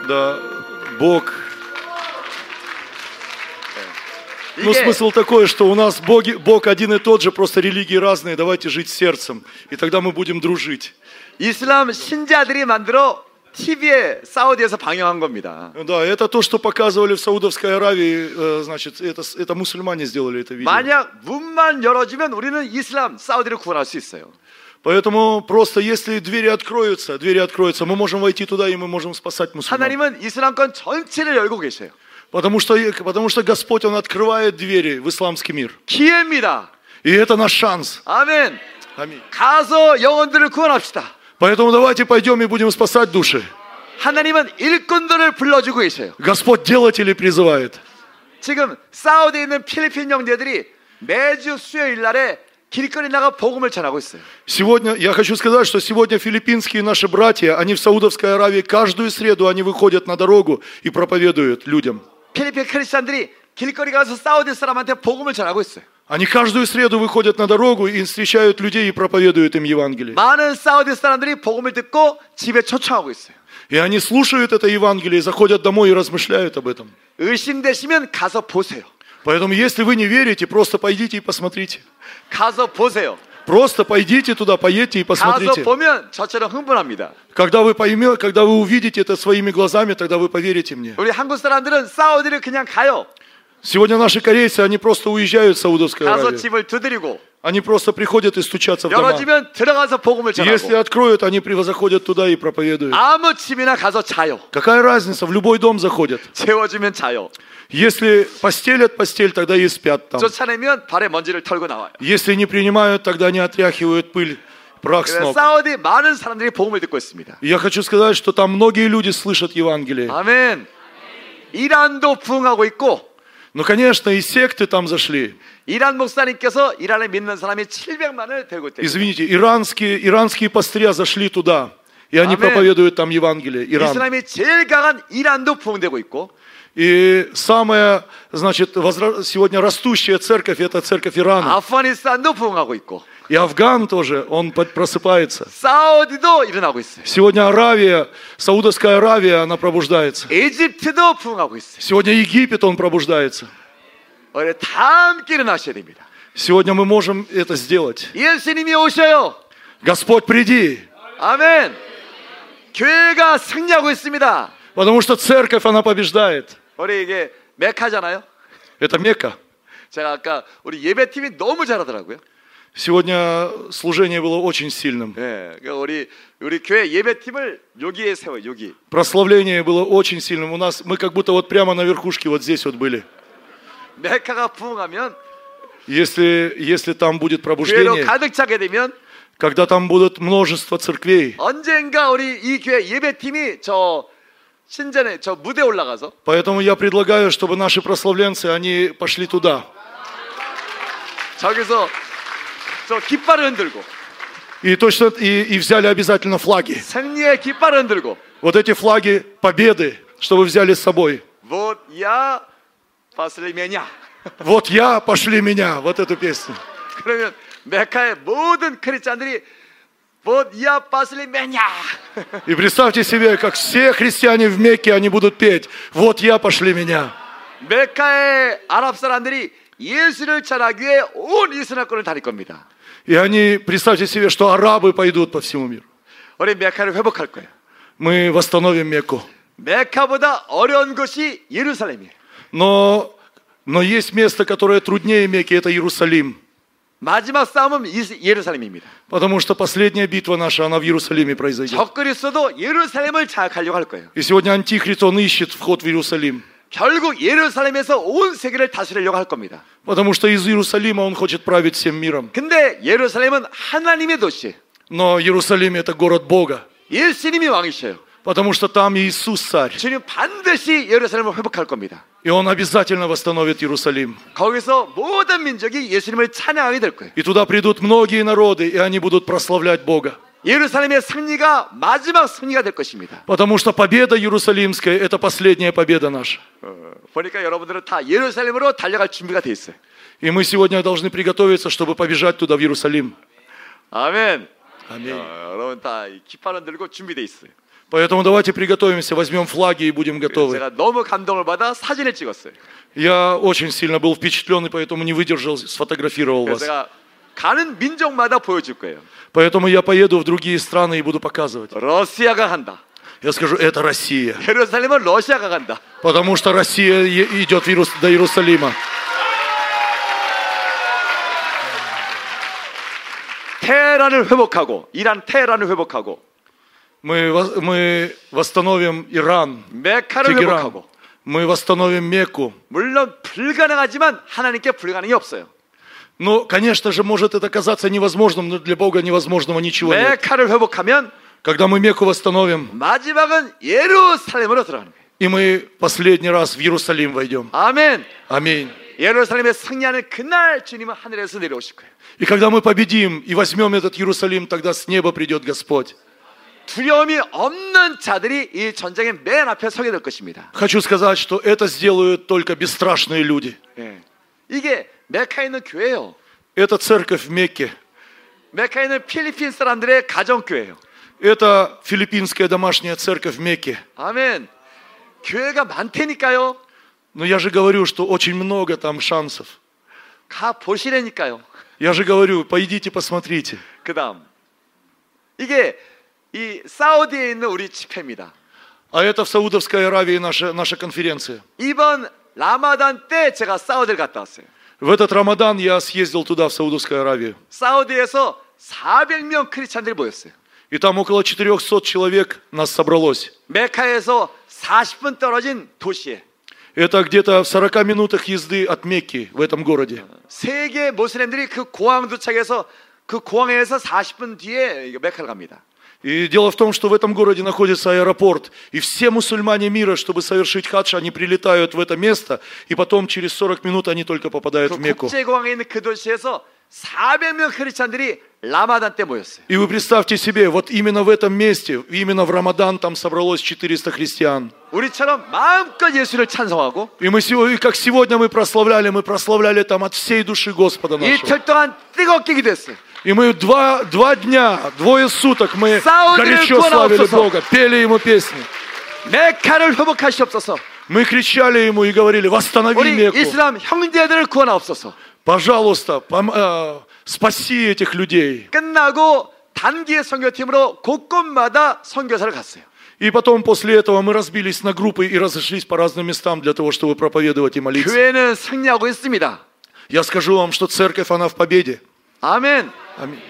Да, Бог. Ну, 이게 смысл такой, что у нас боги, Бог один и тот же, просто религии разные. Давайте жить сердцем, и тогда мы будем дружить. 이슬람 신자들이 만들어 TV에 사우디에서 방영한 겁니다. Да, это то, что показывали в Саудовской Аравии, э, значит, это, это мусульмане сделали это видео. 만약 문만 열어주면 우리는 이슬람 사우디를 구원할 수 있어요. Поэтому просто если двери откроются, двери откроются, мы можем войти туда и мы можем спасать мусульман. 하나님은 이슬람권 전체를 열고 계세요. Потому что, потому что Господь, Он открывает двери в исламский мир. 기회입니다. И это наш шанс. 아멘. Аминь. 가서 영혼들을 구원합시다. Поэтому давайте пойдем и будем спасать души. 하나님은 일꾼들을 불러주고 계셔요. Господь делателей призывает. 지금 사우디에 있는 필리핀 형제들이 매주 수요일 날에 길거리 나가 복음을 전하고 있어요. Сегодня, я хочу сказать, что сегодня филиппинские наши братья, они в Саудовской Аравии, каждую среду они выходят на дорогу и проповедуют людям. 필리핀 크리스찬들이 길거리 가서 사우디 사람한테 복음을 전하고 있어요. Они каждую среду выходят на дорогу и встречают людей и проповедуют им Евангелие. 많은 사우디 사람들이 복음을 듣고 집에 초청하고 있어요. И они слушают это Евангелие, заходят домой и размышляют об этом. 의심되시면 가서 보세요. Поэтому, если вы не верите, просто пойдите и посмотрите. 가서 보세요. Просто пойдите туда, поедьте и 가서 посмотрите. 보면 저처럼 흥분합니다. Когда вы поймете, когда вы увидите это своими глазами, тогда вы поверите мне. 우리 한국 사람들은 사우디를 그냥 가요. Сегодня наши корейцы, они просто уезжают в Саудовскую 가서 Аравию. 집을 두드리고 Они просто приходят и стучатся в дома. 열어주면 들어가서 복음을 Если 전하고 откроют, они при- заходят туда и проповедуют. 아무 집이나 가서 자요. Какая разница, в любой дом заходят. 재워주면 자요. Если постелят постель, тогда и спят там. 쫓아내면 발에 먼지를 털고 나와요. Если не принимают, тогда они отряхивают пыль, прах с 그래서 ног. 사우디 많은 사람들이 복음을 듣고 있습니다. И Я хочу сказать, что там многие люди слышат Евангелие. 아멘. 이란도 부흥하고 있고 Но, конечно, и секты там зашли. 이란 목사님께서 이란을 믿는 사람이 700만을 되고 있대요. Извините, иранские, иранские пастыря зашли туда. И они Аминь. проповедуют там Евангелие. Иран. 이슬람이 제일 강한 이란도 부흥되고 있고 И самая, значит, возра- сегодня растущая церковь, это церковь Ирана. 아프가니스탄도 부흥하고 있고 И Афган тоже, он под- просыпается. 사우디도 일어나고 있어요. Сегодня Аравия, Саудовская Аравия, она пробуждается. 이집트도 부흥하고 있어요. Сегодня Египет, он пробуждается. 우리 다 함께 일어나셔야 됩니다. Сегодня мы можем это сделать. 예수님이 오셔요. Господь, приди. 아멘. 교회가 승리하고 있습니다. Потому что церковь, она побеждает. 우리 이게 메카잖아요. Это Мекка. 제가 아까 우리 예배팀이 너무 잘하더라고요. Сегодня служение было очень сильным. 예, 그러니까 우리 우리 교회 예배팀을 여기에 세워 여기. Прославление было очень сильным. У нас, мы как будто вот прямо на верхушке вот здесь вот были. 메카가 부흥하면 Если, если там будет 교회로 пробуждение, 가득 차게 되면 когда там будут множество церквей, 언젠가 우리 이 교회 예배팀이 저 신전에 저 무대 올라가서 поэтому я предлагаю, чтобы наши прославленцы, они пошли туда. 저기서 저 깃발을 흔들고 И точно, и, и взяли обязательно флаги. 승리의 깃발을 흔들고 Вот эти флаги победы, чтобы взяли с собой. Вот я послали меня. Вот я, пошли меня, вот эту песню. 그러면 메카의 모든 크리스찬들이 Вот я послали меня. И представьте себе, как все христиане в Мекке, они будут петь. Вот я, пошли меня. 메카의 아랍 사람들이 예수를 전하기 위해 온 이스라엘권을 다닐 겁니다. И они, представьте себе, что арабы пойдут по всему миру. 우리 메카를 회복할 거예요. Мы восстановим Мекку. 메카보다 어려운 것이 예루살렘이에요. Но, но есть место, которое труднее Мекки, это Иерусалим. 마지막 싸움은 이- 예루살렘입니다. Потому что последняя битва наша, она в Иерусалиме произойдет. 적그리스도도 예루살렘을 장악하려고 할 거예요. И сегодня Антихрист, он ищет вход в Иерусалим. 결국 예루살렘에서 온 세계를 다스리려고 할 겁니다. Потому что из Иерусалима он хочет править всем миром. 근데 예루살렘은 하나님의 도시예요. Но Иерусалим это город Бога, 예수님이 왕이셔요. потому что там Иисус царь. 주님 반드시 예루살렘을 회복할 겁니다. И Он обязательно восстановит Иерусалим. 거기서 모든 민족이 예수님을 찬양하게 될 거예요. И туда придут многие народы, и они будут прославлять Бога. 예루살렘의 승리가 마지막 승리가 될 것입니다. Потому что победа Иерусалимская – это последняя победа наша. 어, 보니까 여러분들은 다 예루살렘으로 달려갈 준비가 돼 있어요. И мы сегодня должны приготовиться, чтобы побежать туда, в Иерусалим. 아멘. Аминь. 어, 여러분 다 이 깃발을 들고 준비돼 있어요. Поэтому давайте приготовимся, возьмем флаги и будем готовы. 제가 너무 감동을 받아 사진을 찍었어요. Я очень сильно был впечатлен, и поэтому не выдержал, сфотографировал 그래서 вас. 제가 가는 민족마다 보여줄 거예요. Поэтому я поеду в другие страны и буду показывать. 러시아가 간다. Я скажу, это Россия. 예루살렘은 러시아가 간다. Потому что Россия е- идет в Иерус- до Иерусалима. 테헤란을 회복하고 이란 테헤란을 회복하고 Мы, во- мы восстановим Иран, 메카를 Тегеран. 회복하고 Мы восстановим Мекку. 물론 불가능하지만 하나님께 불가능이 없어요. Ну, конечно же, может это казаться невозможным, но для Бога невозможного ничего нет. 메카를 회복하면 Когда мы Мекку восстановим, 마지막은 예루살렘으로 들어가는 거예요. и мы последний раз в Иерусалим войдем. 아멘. Аминь. 예루살렘에 승리하는 그날 주님은 하늘에서 내려오실 거예요. И когда мы победим и возьмем этот Иерусалим, тогда с неба придет Господь. 두려움이 없는 자들이 이 전쟁의 맨 앞에 서게 될 것입니다. Хочу сказать, что это сделают только бесстрашные люди. 예. 이게 메카에 있는 교회예요. Это церковь в Мекке. 메카에 있는 필리핀 사람들의 가정교회예요. Это филиппинская домашняя церковь в Мекке. 아멘. 교회가 많다니까요. Но я же говорю, что очень много там шансов. 가 보시라니까요. Я же говорю, пойдите посмотрите. 그다음 이게 이 사우디에 있는 우리 집회입니다. А это в Саудовской Аравии наша, наша конференция. 이번 라마단 때 제가 사우디를 갔다 왔어요. В этот Рамадан я съездил туда, в Саудовскую Аравию. 사우디에서 400명 크리스찬들이 모였어요. И там около 400 человек нас собралось. 메카에서 40분 떨어진 도시에 Это где-то в 40 минутах езды от Мекки в этом городе. 세계 모슬렘들이 그 공항 도착해서 그 공항에서 40분 뒤에 이거 메카를 갑니다. И дело в том, что в этом городе находится аэропорт, и все мусульмане мира, чтобы совершить хадж, они прилетают в это место, и потом через 40 минут они только попадают в Мекку. И вы представьте себе, вот именно в этом месте, именно в Рамадан там собралось 400 христиан. И мы сегодня, как сегодня мы прославляли, мы прославляли там от всей души Господа нашего. 이틀 동안 뜨겁게 기도했어요. И мы два, два дня, двое суток мы Саудове горячо куна славили 없어서. Бога, пели Ему песни. 메카를 회복하시옵소서. Мы кричали Ему и говорили, восстанови 우리 Мекку. 이슬람 형제들을 구원하옵소서. Пожалуйста, пом- э, спаси этих людей. 끝나고 단기의 선교팀으로 곳곳마다 선교사를 갔어요. И потом после этого мы разбились на группы и разошлись по разным местам для того, чтобы проповедовать и молиться. 교회는 승리하고 있습니다. Я скажу вам, что церковь, она в победе. 아멘. Аминь.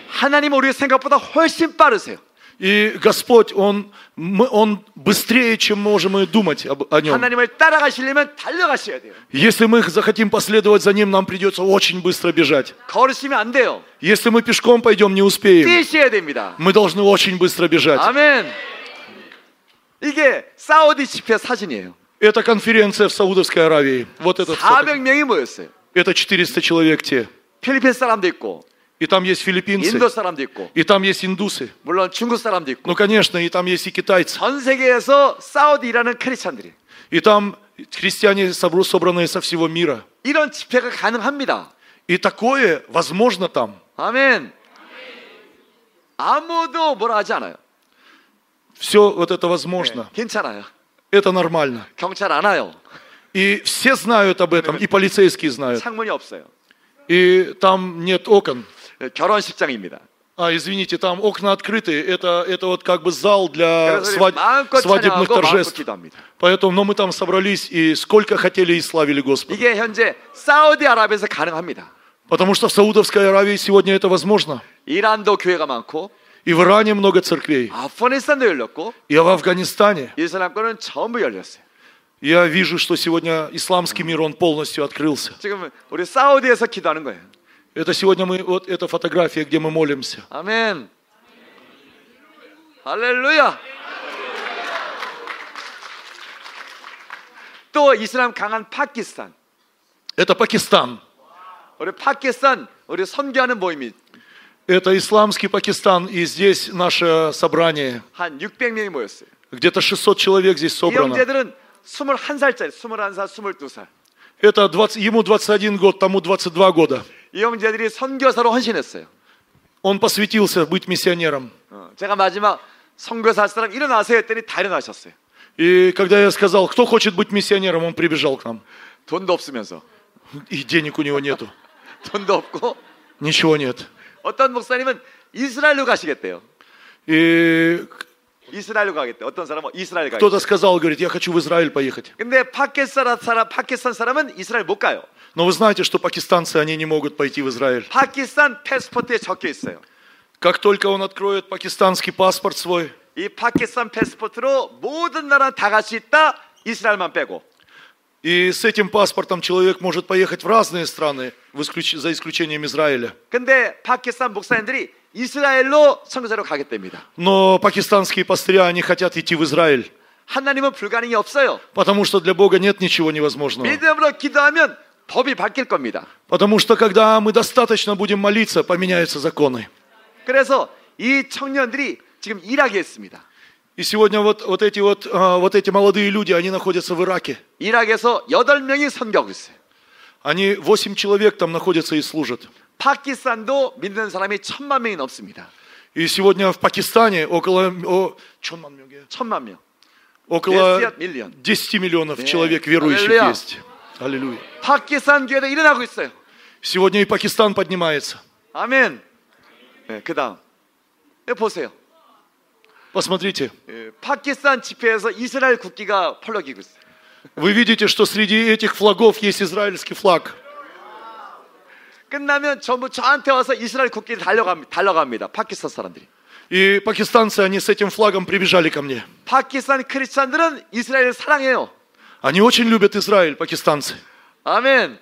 하나님 우리 생각보다 훨씬 빠르세요. И Господь, Он, мы- Он быстрее, чем можем мы думать об- о Нем. 하나님을 따라가시려면 달려가셔야 돼요. Если мы захотим последовать за Ним, нам придется очень быстро бежать. 걸으시면 안 돼요. Если мы пешком пойдем, не успеем. 뛰셔야 됩니다. Мы должны очень быстро бежать. 아멘. 이게 사우디 집회 사진이에요. Это конференция в Саудовской Аравии. Вот этот фото. 400명이 모였어요. Это 400 человек те. 필리핀 사람도 있고, И там есть филиппинцы. 인도 사람도 있고, И там есть индусы. 물론 중국 사람도 있고, Ну, конечно, и там есть и китайцы. 전 세계에서 사우디라는 크리스찬들이 И там христиане собру- собранные со всего мира. 이런 집회가 가능합니다. И такое возможно там. 아멘. 아무도 뭐라 하지 않아요. Все вот это возможно. 괜찮아요. Это нормально. 경찰 안 와요. И все знают об этом, и полицейские знают. 창문이 없어요. И там нет окон. 결혼식장입니다. А, извините, там окна открыты. Это, это вот как бы зал для 그래서 우리 свад- 마음껏 свадебных 찬양하고 마음껏 торжеств. 기도합니다. Поэтому, но мы там собрались и сколько хотели и славили Господа. 이게 현재 사우디아라비아에서 가능합니다. Потому что в Саудовской Аравии сегодня это возможно. 이란도 교회가 많고 И в Иране много церквей. 아프가니스탄도 열렸고 И в Афганистане. 이슬람권은 전부 열렸어요. Я вижу, что сегодня исламский мир, он полностью открылся. 지금 우리 사우디에서 기도하는 거예요. Это сегодня мы, вот эта фотография, где мы молимся. 아멘. 할렐루야. 또 이슬람 강한 파키스탄. Это Пакистан. 우리 파키스탄 우리 선교하는 모임이 Это исламский Пакистан, и здесь наше собрание. 한 600명이 모였어요. Где-то 600 человек здесь 이 собрано. 형제들은 21살짜리, 21살, 22살. Это 20, ему 21 год, тому 22 года. 이 형제들이 선교사로 헌신했어요. Он посвятился быть миссионером. 어, 제가 마지막 선교사 할 사람 일어나세요 했더니 다 일어나셨어요. И когда я сказал, кто хочет быть миссионером, он прибежал к нам. 돈도 없으면서. И денег у него нету. (laughs) 돈도 없고 Ничего нет. 어떤 목사님은 이스라엘로 가시겠대요. И 이스라엘로 가겠대. 어떤 사람은 이스라엘 가겠대. кто-то сказал, говорит, я хочу в Израиль поехать. 근데 파키스탄 사람, 파키스탄 사람은 이스라엘 못 가요. Но вы знаете, что пакистанцы, они не могут пойти в Израиль. 파키스탄 패스포트에 적혀 있어요. Как только он откроет пакистанский паспорт свой, 이 파키스탄 패스포트로 모든 나라 다 갈 수 있다. 이스라엘만 빼고. и с этим паспортом человек может поехать в разные страны, в исключ- за исключением Израиля. 근데 파키스탄 목사님들이 이스라엘로 선교사로 가겠답니다. Но пакистанские пастыря, они хотят идти в Израиль, 하나님은 불가능이 없어요. потому что для Бога нет ничего невозможного. 믿음으로 기도하면 법이 바뀔 겁니다. Потому что когда мы достаточно будем молиться, поменяются законы. 그래서 이 청년들이 지금 일하게 했습니다. И сегодня вот, вот, эти вот, а, вот эти молодые люди, они находятся в Ираке. 이락에서 8명이 선교하고 있어요. Они, восемь человек там находятся и служат. 파키스탄도 믿는 사람이 천만 명이 넘습니다. И сегодня в Пакистане около, о, 천만 명이? 천만 명. около Десять миллион. 10 миллионов Да. человек верующих Аллилуйя. есть. Аллилуйя. 파키스탄 교회도 일어나고 있어요. Сегодня и Пакистан поднимается. 아멘. 네, 그 다음. 보세요. Посмотрите. 예, 파키스탄 집회에서 이스라엘 국기가 펄럭이고 있어요. Вы видите, что среди этих флагов есть израильский флаг. 끝나면 전부 저한테 와서 이스라엘 국기를 달려갑니다. 달려갑니다. 파키스탄 사람들이. И пакистанцы, они с этим флагом прибежали ко мне. 파키스탄 크리스찬들은 이스라엘을 사랑해요. Они очень любят Израиль, пакистанцы. 아멘.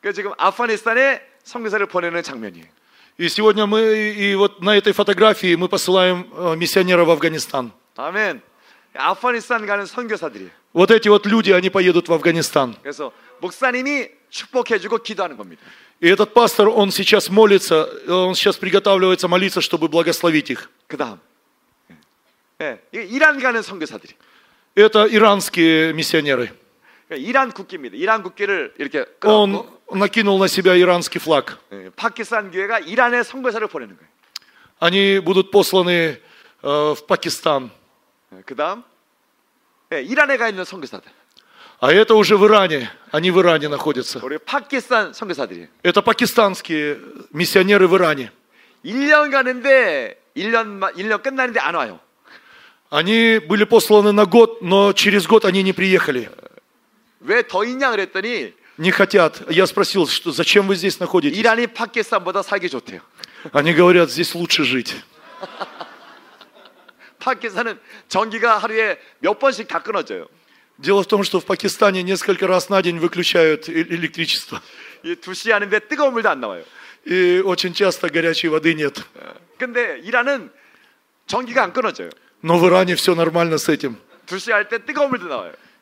그 지금 아프가니스탄에 선교사를 보내는 장면이에요. И сегодня мы, и вот на этой фотографии мы посылаем э, миссионера в Афганистан. 아멘. 아프가니스탄 가는 선교사들이에요. Вот эти вот люди, они поедут в Афганистан. 그래서 목사님이 축복해주고 기도하는 겁니다. И этот пастор, он сейчас молится, он сейчас приготавливается молиться, чтобы благословить их. 그 다음. 예, 이 이란 가는 선교사들이. Это иранские миссионеры. 그러니까 이란 국기입니다. 이란 국기를 이렇게 Он 끌어안고 накинул на себя иранский флаг. 예, 파키스탄 교회가 이란에 선교사를 보내는 거예요. Они будут посланы э, в Пакистан. 예, 그 다음. 예, 이란에 가 있는 선교사들. А это уже в Иране. Они в Иране находятся. 우리 파키스탄 선교사들이에요. Это пакистанские миссионеры в Иране. 1년 가는데 1년 1년 끝나는데 안 와요. Они были посланы на год, но через год они не приехали. 왜 더 있냐 그랬더니 Не хотят. Я спросил, что, зачем вы здесь находитесь? 이란이 파키스탄보다 살기 좋대요. Они говорят, здесь лучше жить. (laughs) 파키스탄은 전기가 하루에 몇 번씩 다 끊어져요. Дело в том, что в Пакистане несколько раз на день выключают э, электричество. И очень часто горячей воды нет. Но в Иране все нормально с этим.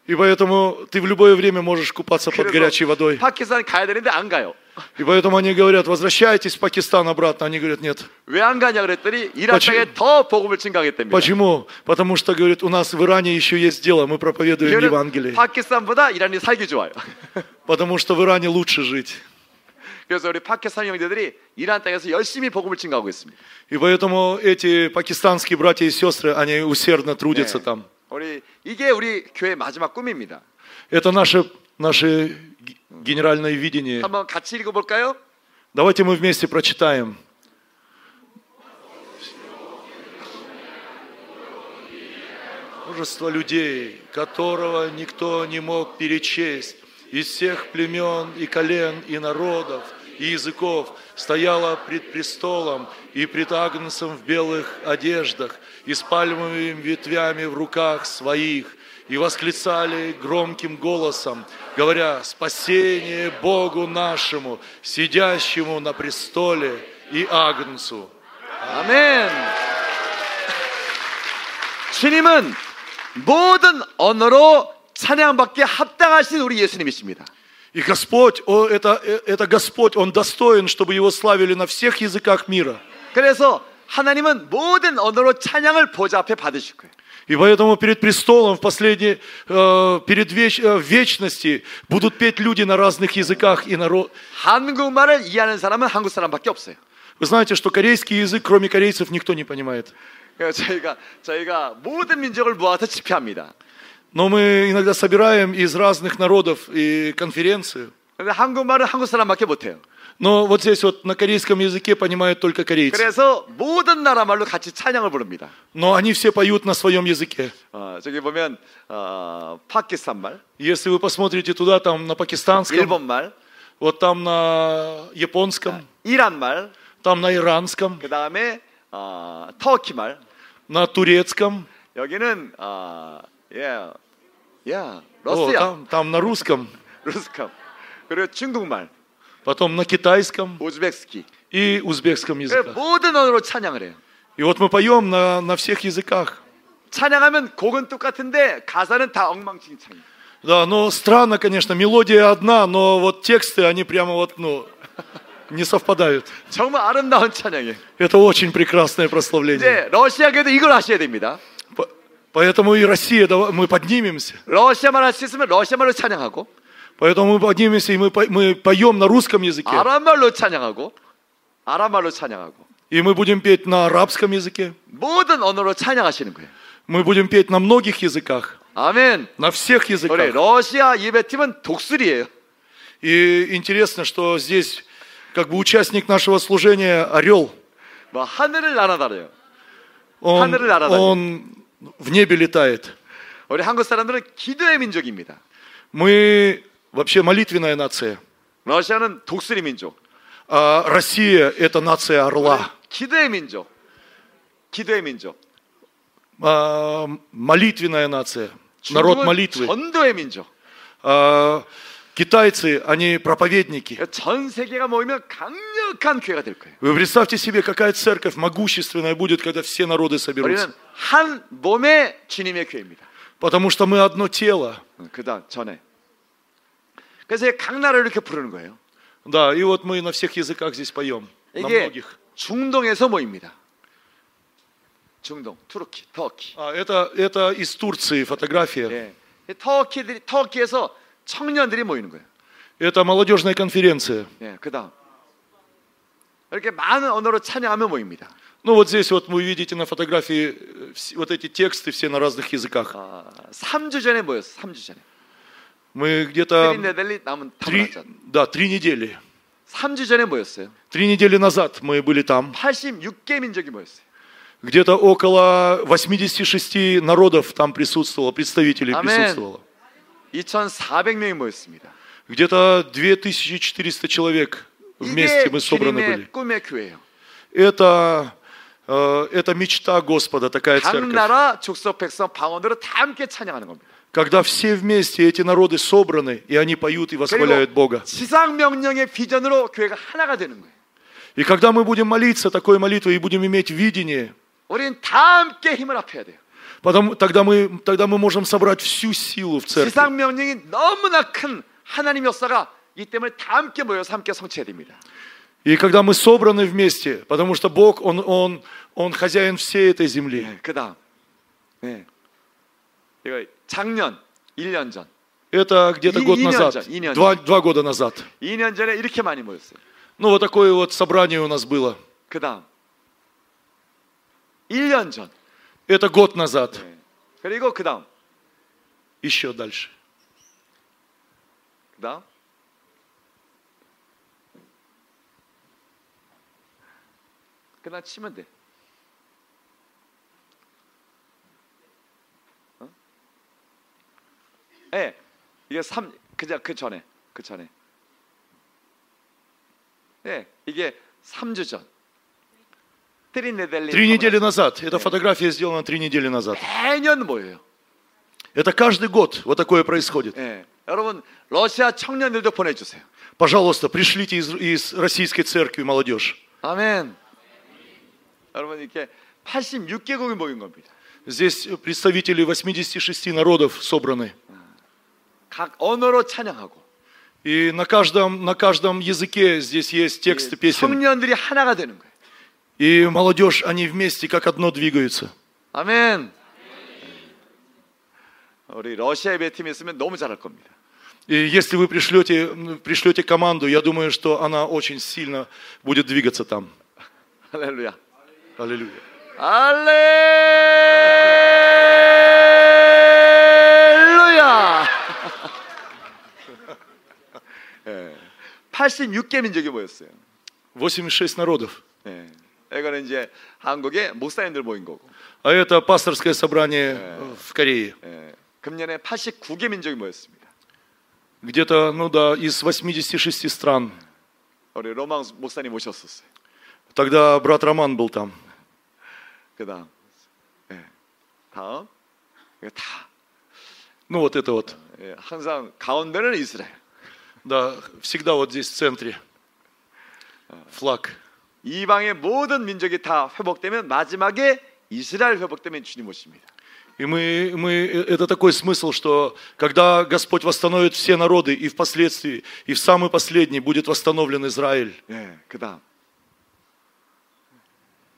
И поэтому ты в любое время можешь купаться под горячей водой. 파키스탄 가야 되는데 안 가요. И поэтому они говорят, возвращайтесь в Пакистан обратно. Они говорят, нет. 왜 안 가냐 그랬더니 이란 почему? 땅에 더 복음을 증강했답니다. Почему? Потому что, говорят, у нас в Иране еще есть дело, мы проповедуем 이거는 Евангелие. 파키스탄보다 이란이 살기 좋아요. Потому что в Иране лучше жить. 그래서 우리 파키스탄 형제들이 이란 땅에서 열심히 복음을 증가하고 있습니다. И поэтому эти пакистанские братья и сестры, они усердно трудятся 네. там. 우리 이게 우리 교회 마지막 꿈입니다. Это наше, наше г- генеральное видение. Давайте мы вместе прочитаем. Множество людей, которого никто не мог перечесть, из всех племен и колен и народов и языков стояла пред престолом и пред Агнцем в белых одеждах и с пальмовыми ветвями в руках своих – и восклицали громким голосом, говоря, «Спасение Богу нашему, сидящему на престоле и Агнцу». 아멘. 주님은 모든 언어로 찬양받기에 합당하신 우리 예수님이십니다. И Господь, о, это, э, это Господь, Он достоин, чтобы Его славили на всех языках мира. 그래서 하나님은 모든 언어로 찬양을 보좌 앞에 받으실 거예요. И поэтому перед престолом в последней, э, перед веч- э, в вечности будут петь люди на разных языках и народ. 한국말을 이해하는 사람은 한국 사람밖에 없어요. Вы знаете, что корейский язык, кроме корейцев, никто не понимает. 그래서 저희가 저희가 모든 민족을 모아서 집회합니다. Но мы иногда собираем из разных народов и конференцию. 근데 한국말은 한국 사람밖에 못해요. Но вот здесь вот на корейском языке понимают только корейцы. 그래서 모든 나라 말로 같이 찬양을 부릅니다. Но они все поют на своем языке. 어, 저기 보면 어, 파키스탄 말, Если вы посмотрите туда, там на пакистанском, 일본 말, вот там на японском, 이란 말, там на иранском, 그 다음에 어, 터키 말, на турецком, 여기는 어, 예, 예, о, 러시아, там, там на русском, (laughs) 루스캄, 그리고 중국 말, потом на китайском 우즈베크스키. и узбекском 그 языках. 모든 언어로 찬양을 해요. И вот мы поем на, на всех языках. 찬양하면 곡은 똑같은데 가사는 다 엉망진창이에요. Да, но странно, конечно, мелодия одна, но вот тексты, они прямо вот, ну, не совпадают. 정말 아름다운 찬양이에요. Это очень прекрасное прославление. 이제 러시아계도 이걸 하셔야 됩니다. По- Поэтому и Россия, давай- мы поднимемся. 러시아말 할 수 있으면 러시아말로 찬양하고 Поэтому мы поднимемся и мы, по- мы поем на русском языке. 아랍말로 찬양하고 아랍말로 찬양하고 И мы будем петь на арабском языке. 모든 언어로 찬양하시는 거예요. Мы будем петь на многих языках. 아멘. На всех 우리 языках. 러시아 예배팀은 독수리예요. И интересно, что здесь как бы участник нашего служения орел. 뭐 하늘을 날아다녀요. Он, 하늘을 날아다녀. он в небе летает. 우리 한국 사람들은 기도의 민족입니다. Мы вообще молитвенная нация. 러시아는 독수리 민족. А Россия – это нация орла. 기도의 민족. 기도의 민족. А, молитвенная нация. Народ 중국은 молитвы. 전도의 민족. А, китайцы, они проповедники. 전 세계가 모이면 강력한 교회가 될 거예요. Вы представьте себе, какая церковь могущественная будет, когда все народы соберутся. 우리는 한 몸의 주님의 교회입니다. Потому что мы одно тело. 그다음 전에. 그래서 각 나라를 이렇게 부르는 거예요. Да, и вот мы на всех языках здесь поем. На 이게 многих. 중동에서 모입니다. 중동, 투르키, 터키. А, это, это из Турции фотография. 예. 이 터키들이 터키에서 청년들이 모이는 거예요. Это молодежная конференция. 예, 그다음 이렇게 많은 언어로 찬양하며 모입니다. Ну вот здесь вот вы видите на фотографии э, вс- вот эти тексты все на разных языках. 아, 3주 전에 모였어. 3주 전에. Мы где-то 트리네델리 남은 три, 타브라잔. да, три недели. 3주 전에 모였어요. Три недели назад мы были там. 86개 민족이 모였어요. Где-то около 86 народов там присутствовало, представителей Амен. присутствовало. 2,400명이 모였습니다. Где-то 2400 человек вместе 이게 мы собраны были. 주님의 꿈의 교회예요. Это, э, это мечта Господа, такая 각 церковь. когда все вместе эти народы собраны, и они поют и восхваляют Бога. И когда мы будем молиться такой молитвой и будем иметь видение, Потом, тогда, мы, тогда мы можем собрать всю силу в церкви. И когда мы собраны вместе, потому что Бог, Он, Он, Он хозяин всей этой земли. 네, 그다음. 네. 이거 작년 1년 전. Это где-то И- год и не назад, надо, и не два, два года назад. 2년 전에 이렇게 많이 모였어요. Ну, вот такое вот собрание у нас было. 그다음. 1년 전. Это год назад. 네. 그리고 그다음. Еще дальше. 그다음. 그다음 치면 돼. 예. 이게 3 그자 그 전에. 그 전에. 예. 이게 3주 전. 트리네델리 Три недели назад. Эта фотография сделана три недели назад. 매년 모여요. Это каждый год вот такое происходит. 예. 여러분 러시아 청년들도 보내주세요. Пожалуйста, пришлите из, из российской церкви молодежь. 아멘. 여러분 이렇게 86개국이 모인 겁니다. Здесь представители 86 народов собраны. 각 언어로 찬양하고 И на каждом, на каждом языке здесь есть тексты песен. 청년들이 하나가 되는 거예요. И молодежь, они вместе как одно двигаются. 아멘. 우리 러시아 예배팀이 있으면 너무 잘할 겁니다. И если вы пришлете, м, пришлете команду, я думаю, что она очень сильно будет двигаться там. 할렐루야. Аллилуйя. 86개 민족이 모였어요. 86 народов. 예, 이거는 이제 한국의 목사님들 모인 거고, А это пасторское собрание э, в Корее. 예, 금년에 89개 민족이 모였습니다. Где-то, ну да, из 86 стран. 우리 로망 목사님 오셨었어요. Тогда брат Роман был там. 그다음, 예, 다음, 이거 다 Ну вот это вот. 예, 항상 가운데는 이스라엘. Да, всегда вот здесь в центре. Флаг. 이방의 모든 민족이 다 회복되면 마지막에 이스라엘 회복되면 주님 오십니다. И мы, мы, это такой смысл, что когда Господь восстановит все народы, и впоследствии, и в самый последний будет восстановлен Израиль. 예, 그다음.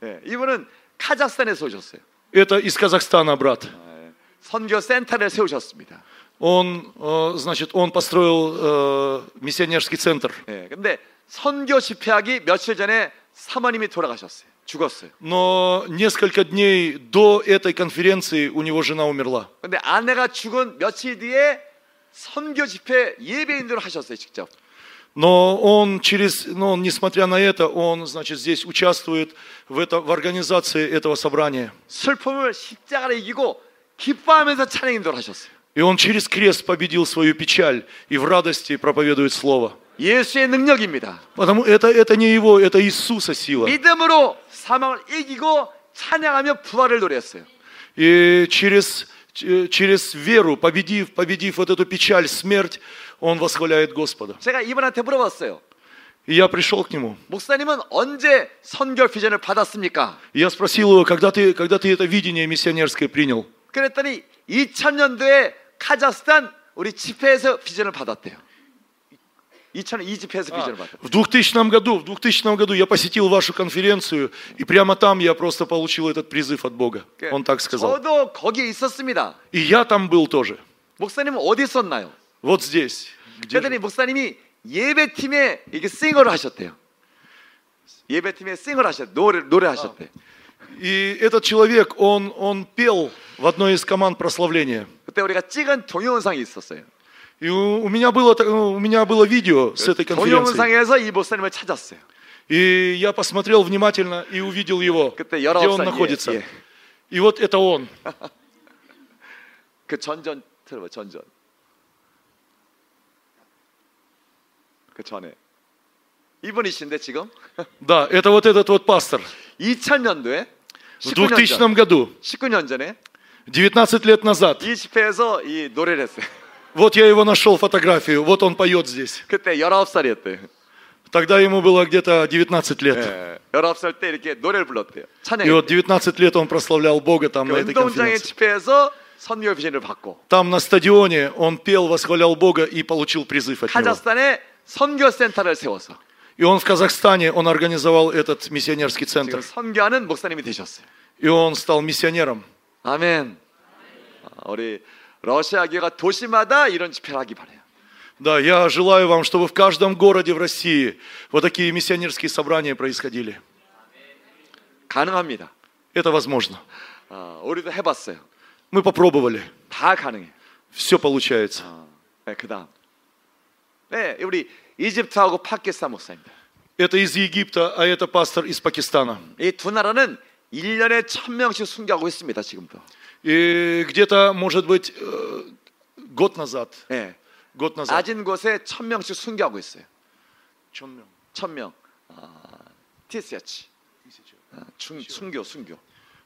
예, 이분은 카자흐스탄에서 오셨어요. Это из Казахстана, брат. 예, 선교 센터를 세우셨습니다. Он, э, значит, он построил э, миссионерский центр. 예, 근데 선교 집회하기 며칠 전에 사모님이 돌아가셨어요. 죽었어요. Но несколько дней до этой конференции у него жена умерла. 근데 아내가 죽은 며칠 뒤에 선교 집회 예배인으로 하셨어요, 직접. Но он через, но он, несмотря на это, он, значит, здесь участвует в, это, в организации этого собрания. 슬픔을 십자가로 이기고 기뻐하면서 찬양 인도를 하셨어요. И он через крест победил свою печаль и в радости проповедует Слово. 예수의 능력입니다. Потому это, это не его, это Иисуса сила. 믿음으로 사망을 이기고 찬양하며 부활을 노래했어요. И через, ч- через веру, победив, победив вот эту печаль, смерть, он восхваляет Господа. 제가 이분한테 물어봤어요. И я пришел к нему. 목사님은 언제 선교 비전을 받았습니까? И я спросил его, когда ты, когда ты это видение миссионерское принял? 그랬더니 2000년도에 카자흐스탄 우리 집회에서 비전을 받았대요. 2002 집회에서 비전을 받았대요. В 2000 году, в 2000 году я посетил вашу конференцию, и прямо там я просто получил этот призыв от Бога. Он так сказал. 저도 거기에 있었습니다. И я там был тоже. 목사님은 어디 있었나요? Вот здесь. Где 그랬더니 же? 목사님이 예배팀에 이게 싱어를 하셨대요. 예배팀에 싱어를 하셨, 노래 노래 하셨대. И этот человек, он, он пел в одной из команд прославления. 그때 우리가 찍은 동영상이 있었어요. И у, у меня было, та- у меня было видео с этой конференции. 동영상에서 이 목사님을 찾았어요. И я посмотрел внимательно и увидел его, 그때 где он 19살 находится. 예, 예. И вот это он. 그 전전 들어봐 전전. 그 전에 이분이신데 지금 Да, это вот этот вот пастор. 2000년도에 В 19년, 2000 전, году, 19년 전에 19 лет назад, 이 집회에서 이 노래를 했어요. вот я его нашел фотографию, вот он поет здесь. 그때 19살이었대요. Тогда ему было где-то 19 лет. 예, 19살 때 이렇게 노래를 불렀대요. И 찬양을. вот 19 лет он прославлял Бога там на 그 этой 운동장의 конференции. 집회에서 선교 비전을 받고 Там на стадионе он пел, восхвалял Бога и получил призыв от него. 카자흐스탄에 선교 센터를 세워서 И он в Казахстане, он организовал этот миссионерский 지금 центр. 선교하는 목사님이 되셨어요. И он стал миссионером. 아멘. 아, 우리 러시아 교회가 도시마다 이런 집회를 하기 바래요. Да, я желаю вам, чтобы в каждом городе в России вот такие миссионерские собрания происходили. 가능합니다. Это возможно. 아, 우리도 해봤어요. Мы попробовали. 다 가능해. Все получается. 아, 네, 그다음. 네, 우리 이집트하고 파키스탄 목사입니다. Это из Египта, а это пастор из Пакистана. 이 두 나라는 1년에 1000명씩 순교하고 있습니다, 지금도. И где-то, может быть, э, год назад, 네. год назад, 낮은 곳에 1000명씩 순교하고 있어요. 1000명. 아, 티스야치. 아, 중, 순교, 순교.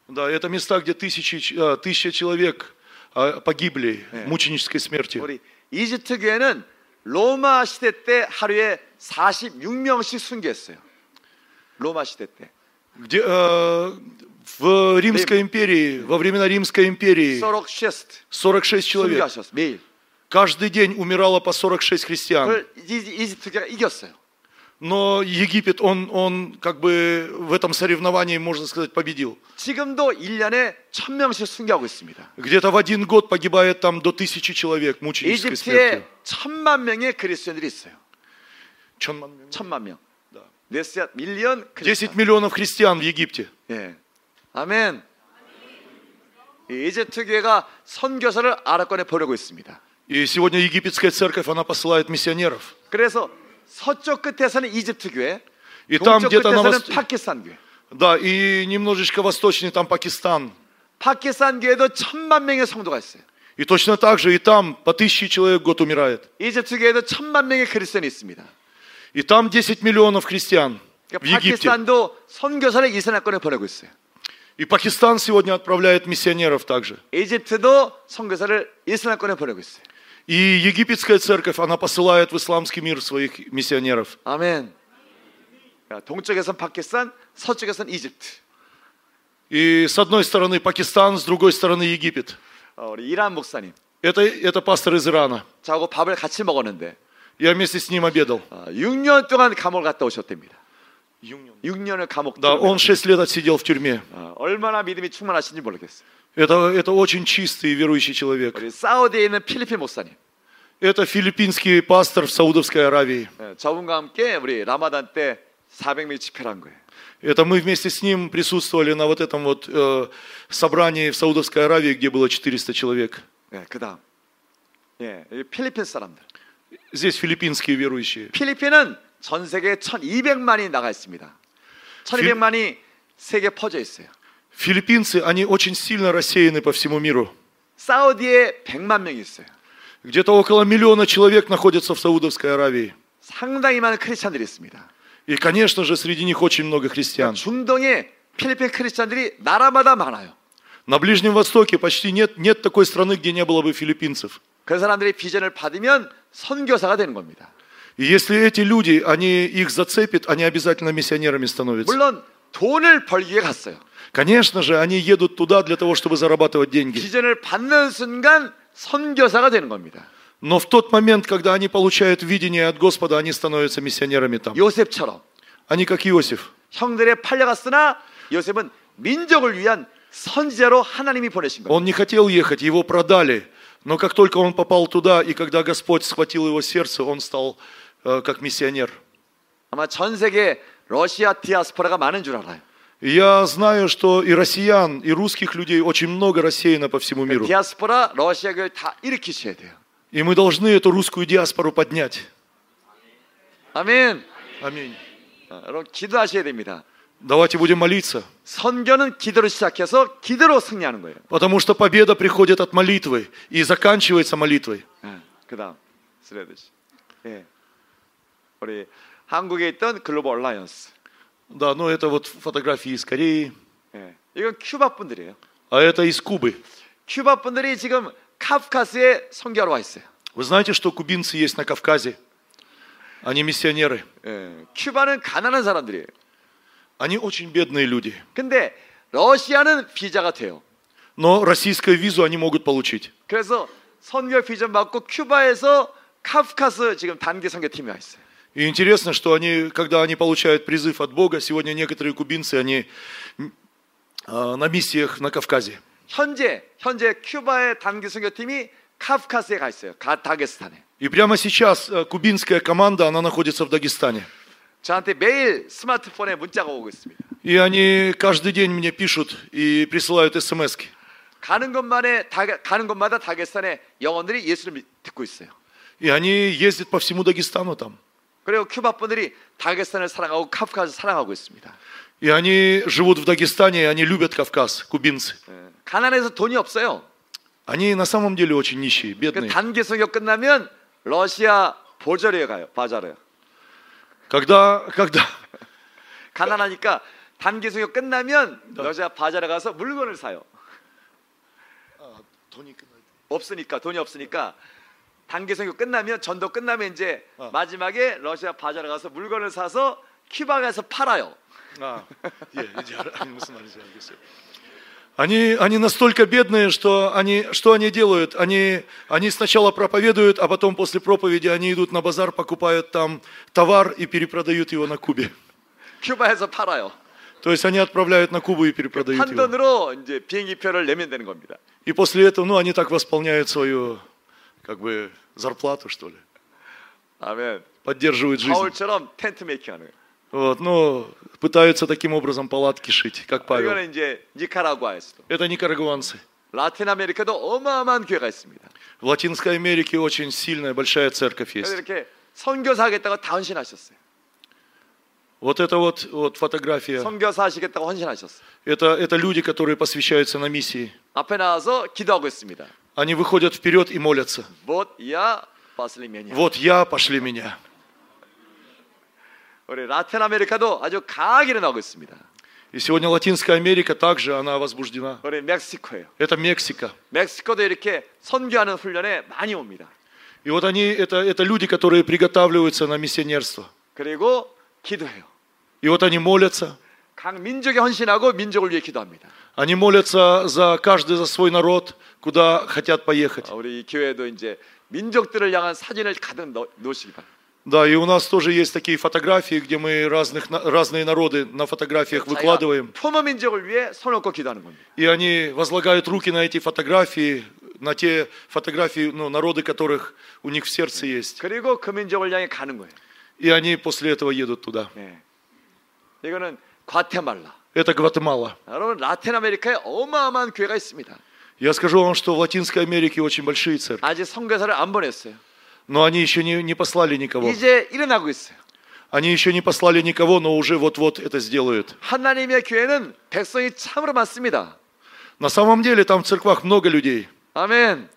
да, это места, где тысячи, ч- э, тысяча человек а, погибли 네. мученической смертью. 우리 이집트 교회는 로마 시대 때 하루에 46명씩 순교했어요. 로마 시대 때. Где, э, в Римской империи, во времена Римской империи 46 46 человек. 순교하셨어 매일. Каждый день умирало по 46 христиан. 그걸 이- 이집트가 이겼어요. Но Египет, он, он как бы в этом соревновании, можно сказать, победил. 지금도 1년에 1000명씩 순교하고 있습니다. Где-то в один год погибает там до тысячи человек мученической смертью. 이집트에 천만 명의 그리스도인들이 있어요. 천만 명. 천만 명. Да. 네스야 밀리언 10 크리스천. миллионов христиан в Египте. 예. 아멘. 이 이집트 교회가 선교사를 아랍권에 보내고 있습니다. И сегодня египетская церковь, она посылает миссионеров. 그래서 서쪽 끝에서는 이집트 교회, И там 동쪽 где-то на 끝에서는 востоке, 파키스탄 교회. да, и немножечко восточнее там Пакистан. 파키스탄 교회도 천만 명의 성도가 있어요. И точно так же и там по тысяче человек в год умирает. 이집트 교회도 천만 명의 크리스천이 있습니다. И там 10 миллионов христиан в 그러니까 Египте. 파키스탄도 선교사를 이스라엘권에 보내고 있어요. И Пакистан сегодня отправляет миссионеров также. 이집트도 선교사를 이스라엘권에 보내고 있어요. И египетская церковь, она посылает в исламский мир своих миссионеров. 아멘. 그러니까 동쪽에선 파키스탄, 서쪽에선 이집트. И с одной стороны Пакистан, с другой стороны Египет. 어, 우리 이란 목사님 Это, это пастор из Ирана. 저하고 밥을 같이 먹었는데 Я вместе с ним обедал. 어, 6년 동안 감옥을 갔다 오셨답니다. 6년을 감옥 Да, 들어가요. он 6 лет отсидел в тюрьме. 어, 얼마나 믿음이 충만하신지 모르겠어요. Это, это очень чистый и верующий человек. 우리 사우디에 있는 필리핀 목사님. Это филиппинский пастор в Саудовской Аравии. 예, 저분과 함께 우리 라마단 때 400명 집회를 한 거예요. Это мы вместе с ним присутствовали на вот этом вот э, собрании в Саудовской Аравии, где было 400 человек. 예, 그다음 예, 이 필리핀 사람들. Здесь филиппинские верующие. 필리핀은 전 세계에 1,200만이 나가 있습니다. 1,200만이 세계 퍼져 있어요. Филиппинцы, они очень сильно рассеяны по всему миру. 사우디에 100만 명이 있어요. Где-то около миллиона человек находятся в Саудовской Аравии. 상당히 많은 크리스찬들이 있습니다. И, конечно же, среди них очень много христиан. 중동에 필리핀 크리스찬들이 나라마다 많아요. На Ближнем Востоке почти нет, нет такой страны, где не было бы филиппинцев. 그 사람들이 비전을 받으면 선교사가 되는 겁니다. И если эти люди, они их зацепят, они обязательно миссионерами становятся. 물론 돈을 벌기 위해 갔어요. Конечно же, они едут туда для того, чтобы зарабатывать деньги. 비전을 받는 순간 선교사가 되는 겁니다. Но в тот момент, когда они получают видение от Господа, они становятся миссионерами там. 요셉처럼 Они как Иосиф. 형들에 팔려갔으나 요셉은 민족을 위한 선지자로 하나님이 보내신 겁니다. Он не хотел ехать, его продали. Но как только он попал туда, и когда Господь схватил его сердце, он стал э, как миссионер. 아마 전 세계 러시아 디아스포라가 많은 줄 알아요. И Я знаю, что и россиян, и русских людей очень много рассеяно по всему миру. 디아스포라 러시아 교회 다 일으키셔야 돼요. И мы должны эту русскую диаспору поднять. 아멘. Аминь. 어, 여러분 기도하셔야 됩니다. Давайте будем молиться. 선교는 기도로 시작해서 기도로 승리하는 거예요. Потому что победа приходит от молитвы и заканчивается молитвой. 예, 그다음 슬레드시. 예. 우리 한국에 있던 글로벌 얼라이언스. Да, ну это вот фотографии из Кореи, 예. 이건 큐바 분들이에요. а это из Кубы. 큐바 분들이 지금 카프카스에 선교하러 와 있어요. Вы знаете, что кубинцы есть на Кавказе? Они миссионеры. 예. 큐바는 가난한 사람들이에요. Они очень бедные люди. 근데 러시아는 비자가 돼요. Но российскую визу они могут получить. 그래서 선교 비전 받고 큐바에서 카프카스 지금 단기 선교팀이 와 있어요. И интересно, что они, когда они получают призыв от Бога, сегодня некоторые кубинцы, они м, а, на миссиях на Кавказе. 현재 현재 큐바의 단기 선교팀이 카프카스에 가 있어요. 가 다게스탄에. И прямо сейчас э, кубинская команда, она находится в Дагестане. 저한테 매일 스마트폰에 문자가 오고 있습니다. И они каждый день мне пишут и присылают смс -ки. 가는 것만에 다, 가는 곳마다 다게스탄에 영혼들이 예수를 믿- 듣고 있어요. И они ездят по всему Дагестану там. 그리고 큐바 분들이 다게스탄을 사랑하고 카프카스를 사랑하고 있습니다. И они живут в Дагестане, и они любят Кавказ, кубинцы. 예. 가난해서 돈이 없어요. Они на самом деле очень нищие, 그 бедные. 단기 선교 끝나면 러시아 보절에 가요. 바자르요. Когда, когда, 가난하니까 단기 선교 끝나면 러시아 바자르 가서 물건을 사요. 없으니까 돈이 없으니까 단기 선교 끝나면 전도 끝나면 이제 어. 마지막에 러시아 바자르 가서 물건을 사서 큐바에서 팔아요. А, 예, 이제 알- 무슨 말인지 알겠어요. Они, они настолько бедные, что они, что они делают? Они, они сначала проповедуют, а потом после проповеди они идут на базар, покупают там товар и перепродают его на Кубе. 큐바에서 팔아요. То есть они отправляют на Кубу и перепродают 판 его. 돈으로 이제 비행기표를 내면 되는 겁니다. И после этого, ну, они так восполняют свою, как бы, зарплату, что ли. 아멘. Поддерживают жизнь. 바울처럼 텐트 메이킹 하는 거예요. Вот, ну, пытаются таким образом палатки шить, как Павел. 이거는 이제 니카라구아에서도 Это никарагуанцы. 라틴 아메리카도 어마어마한 교회가 있습니다. В Латинской Америке очень сильная, большая церковь 그래서 есть. 이렇게 선교사 하겠다고 다 헌신하셨어요. Вот это вот, вот фотография. 선교사 하시겠다고 헌신하셨어요. Это, это люди, которые посвящаются на миссии. 앞에 나와서 기도하고 있습니다. Они выходят вперед и молятся. 못, 야, 바슬리면이야. Вот я, пошли меня. 우리 라틴 아메리카도 아주 강하게 일어나고 있습니다. И сегодня Латинская Америка также, она возбуждена. 우리 멕시코예요. Это Мексика. 멕시코도 이렇게 선교하는 훈련에 많이 옵니다. И вот они, это, это люди, которые приготавливаются на миссионерство. 그리고 기도해요. И вот они молятся. 각 민족에 헌신하고 민족을 위해 기도합니다. Они молятся за каждый, за свой народ, куда хотят поехать. 어, 우리 이 교회도 이제 민족들을 향한 사진을 가득 넣- 놓으시기 바랍니다. Да, и у нас тоже есть такие фотографии, где мы разных, разные народы на фотографиях выкладываем. И они возлагают руки на эти фотографии, на те фотографии ну, народы, которых у них в сердце есть. И они после этого едут туда. Это Гватемала. Я скажу вам, что в Латинской Америке очень большие церкви. 아직 선교사를 안 보냈어요. Но они еще не, не послали никого. 이제 일어나고 있어요. Они еще не послали никого, но уже вот-вот это сделают. 하나님의 교회는 백성이 참으로 많습니다. На самом деле там в церквах много людей. 아멘.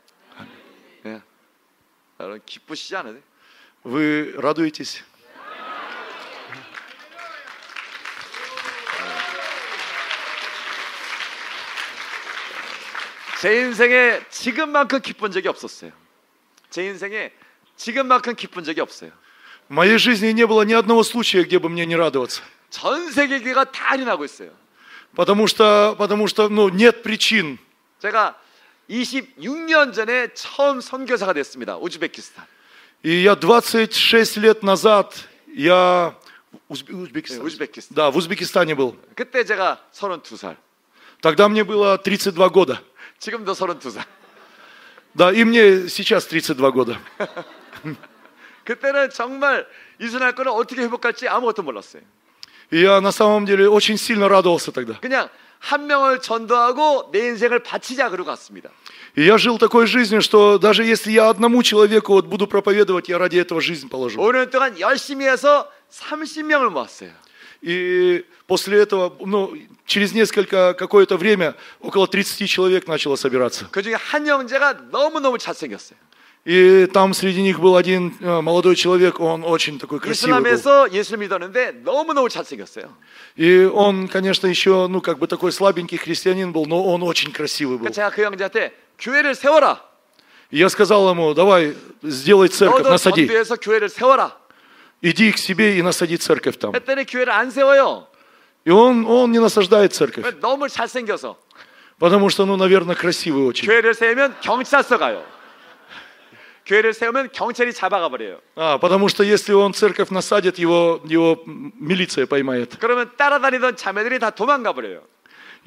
예. 여러분 기쁘시지 않으세요? Вы радуетесь? 제 인생에 지금만큼 기쁜 적이 없었어요. 제 인생에 지금만큼 기쁜 적이 없어요. В моей жизни не было ни одного случая, где бы мне не радоваться. 전 세계 교회가 다 일어나고 있어요. Потому что, потому что ну, нет причин. 제가 26년 전에 처음 선교사가 됐습니다. 우즈베키스탄. И я 26 лет назад, я... Узбе- Узбекистан. 네, 우즈베키스탄. Да, в Узбекистане был. 그때 제가 32살. Тогда мне было 32 года. 지금도 32살. Да, и мне сейчас 32 года. (laughs) (laughs) 그때는 정말 이스라엘 거를 어떻게 회복할지 아무것도 몰랐어요. И я на самом деле очень сильно радовался тогда. 그냥 한 명을 전도하고 내 인생을 바치자 그러고 갔습니다. И я жил такой жизнью, что даже если я одному человеку вот буду проповедовать, я ради этого жизнь положу. 5년 동안 열심히 해서 30명을 모았어요. И после этого, ну, через несколько, какое-то время, около 30 человек начало собираться. 그 중에 한 형제가 너무너무 잘생겼어요. И там среди них был один э, молодой человек, он очень такой красивый был. И он, конечно, еще, ну, как бы такой слабенький христианин был, но он очень красивый был. И я сказал ему, давай, сделай церковь, насади. Иди к себе и насади церковь там. И он, он не насаждает церковь. Потому что, ну, наверное, красивый очень. 교회를 세우면 경찰서 가요. 교회를 세우면 경찰이 잡아가 버려요. А, потому что если он церковь насадит, его, его м, милиция поймает. 그러면 따라다니던 자매들이 다 도망가 버려요.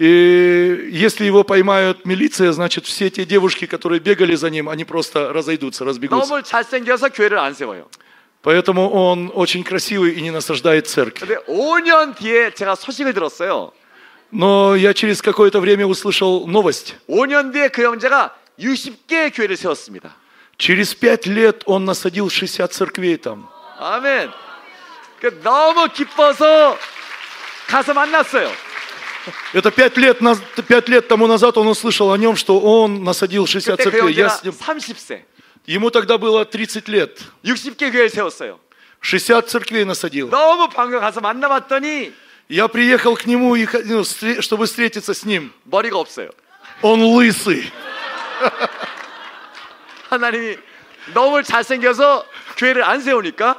И если его поймают милиция, значит, все те девушки, которые бегали за ним, они просто разойдутся, разбегутся. 너무 잘생겨서 교회를 안 세워요. Поэтому он очень красивый и не насаждает церковь. 근데 5년 뒤에 제가 소식을 들었어요. Но я через какое-то время услышал новость. 5년 뒤에 그 형제가 60개의 교회를 세웠습니다. Через пять лет он насадил 60 церквей там. 아멘. 그 너무 기뻐서 가서 만났어요. Это пять лет, наз- пять лет тому назад он услышал о нем, что он насадил 60 그때 그 церквей. Я 형제가 с ним- 30세. Ему тогда было 30 лет. 60개 교회를 세웠어요. 60 церквей насадил. 너무 반가 가서 만나봤더니 Я приехал к нему, и, х- ну, встре- чтобы встретиться с ним. 머리가 없어요. Он лысый. (laughs) 하나님이 너무 잘생겨서 교회를 안 세우니까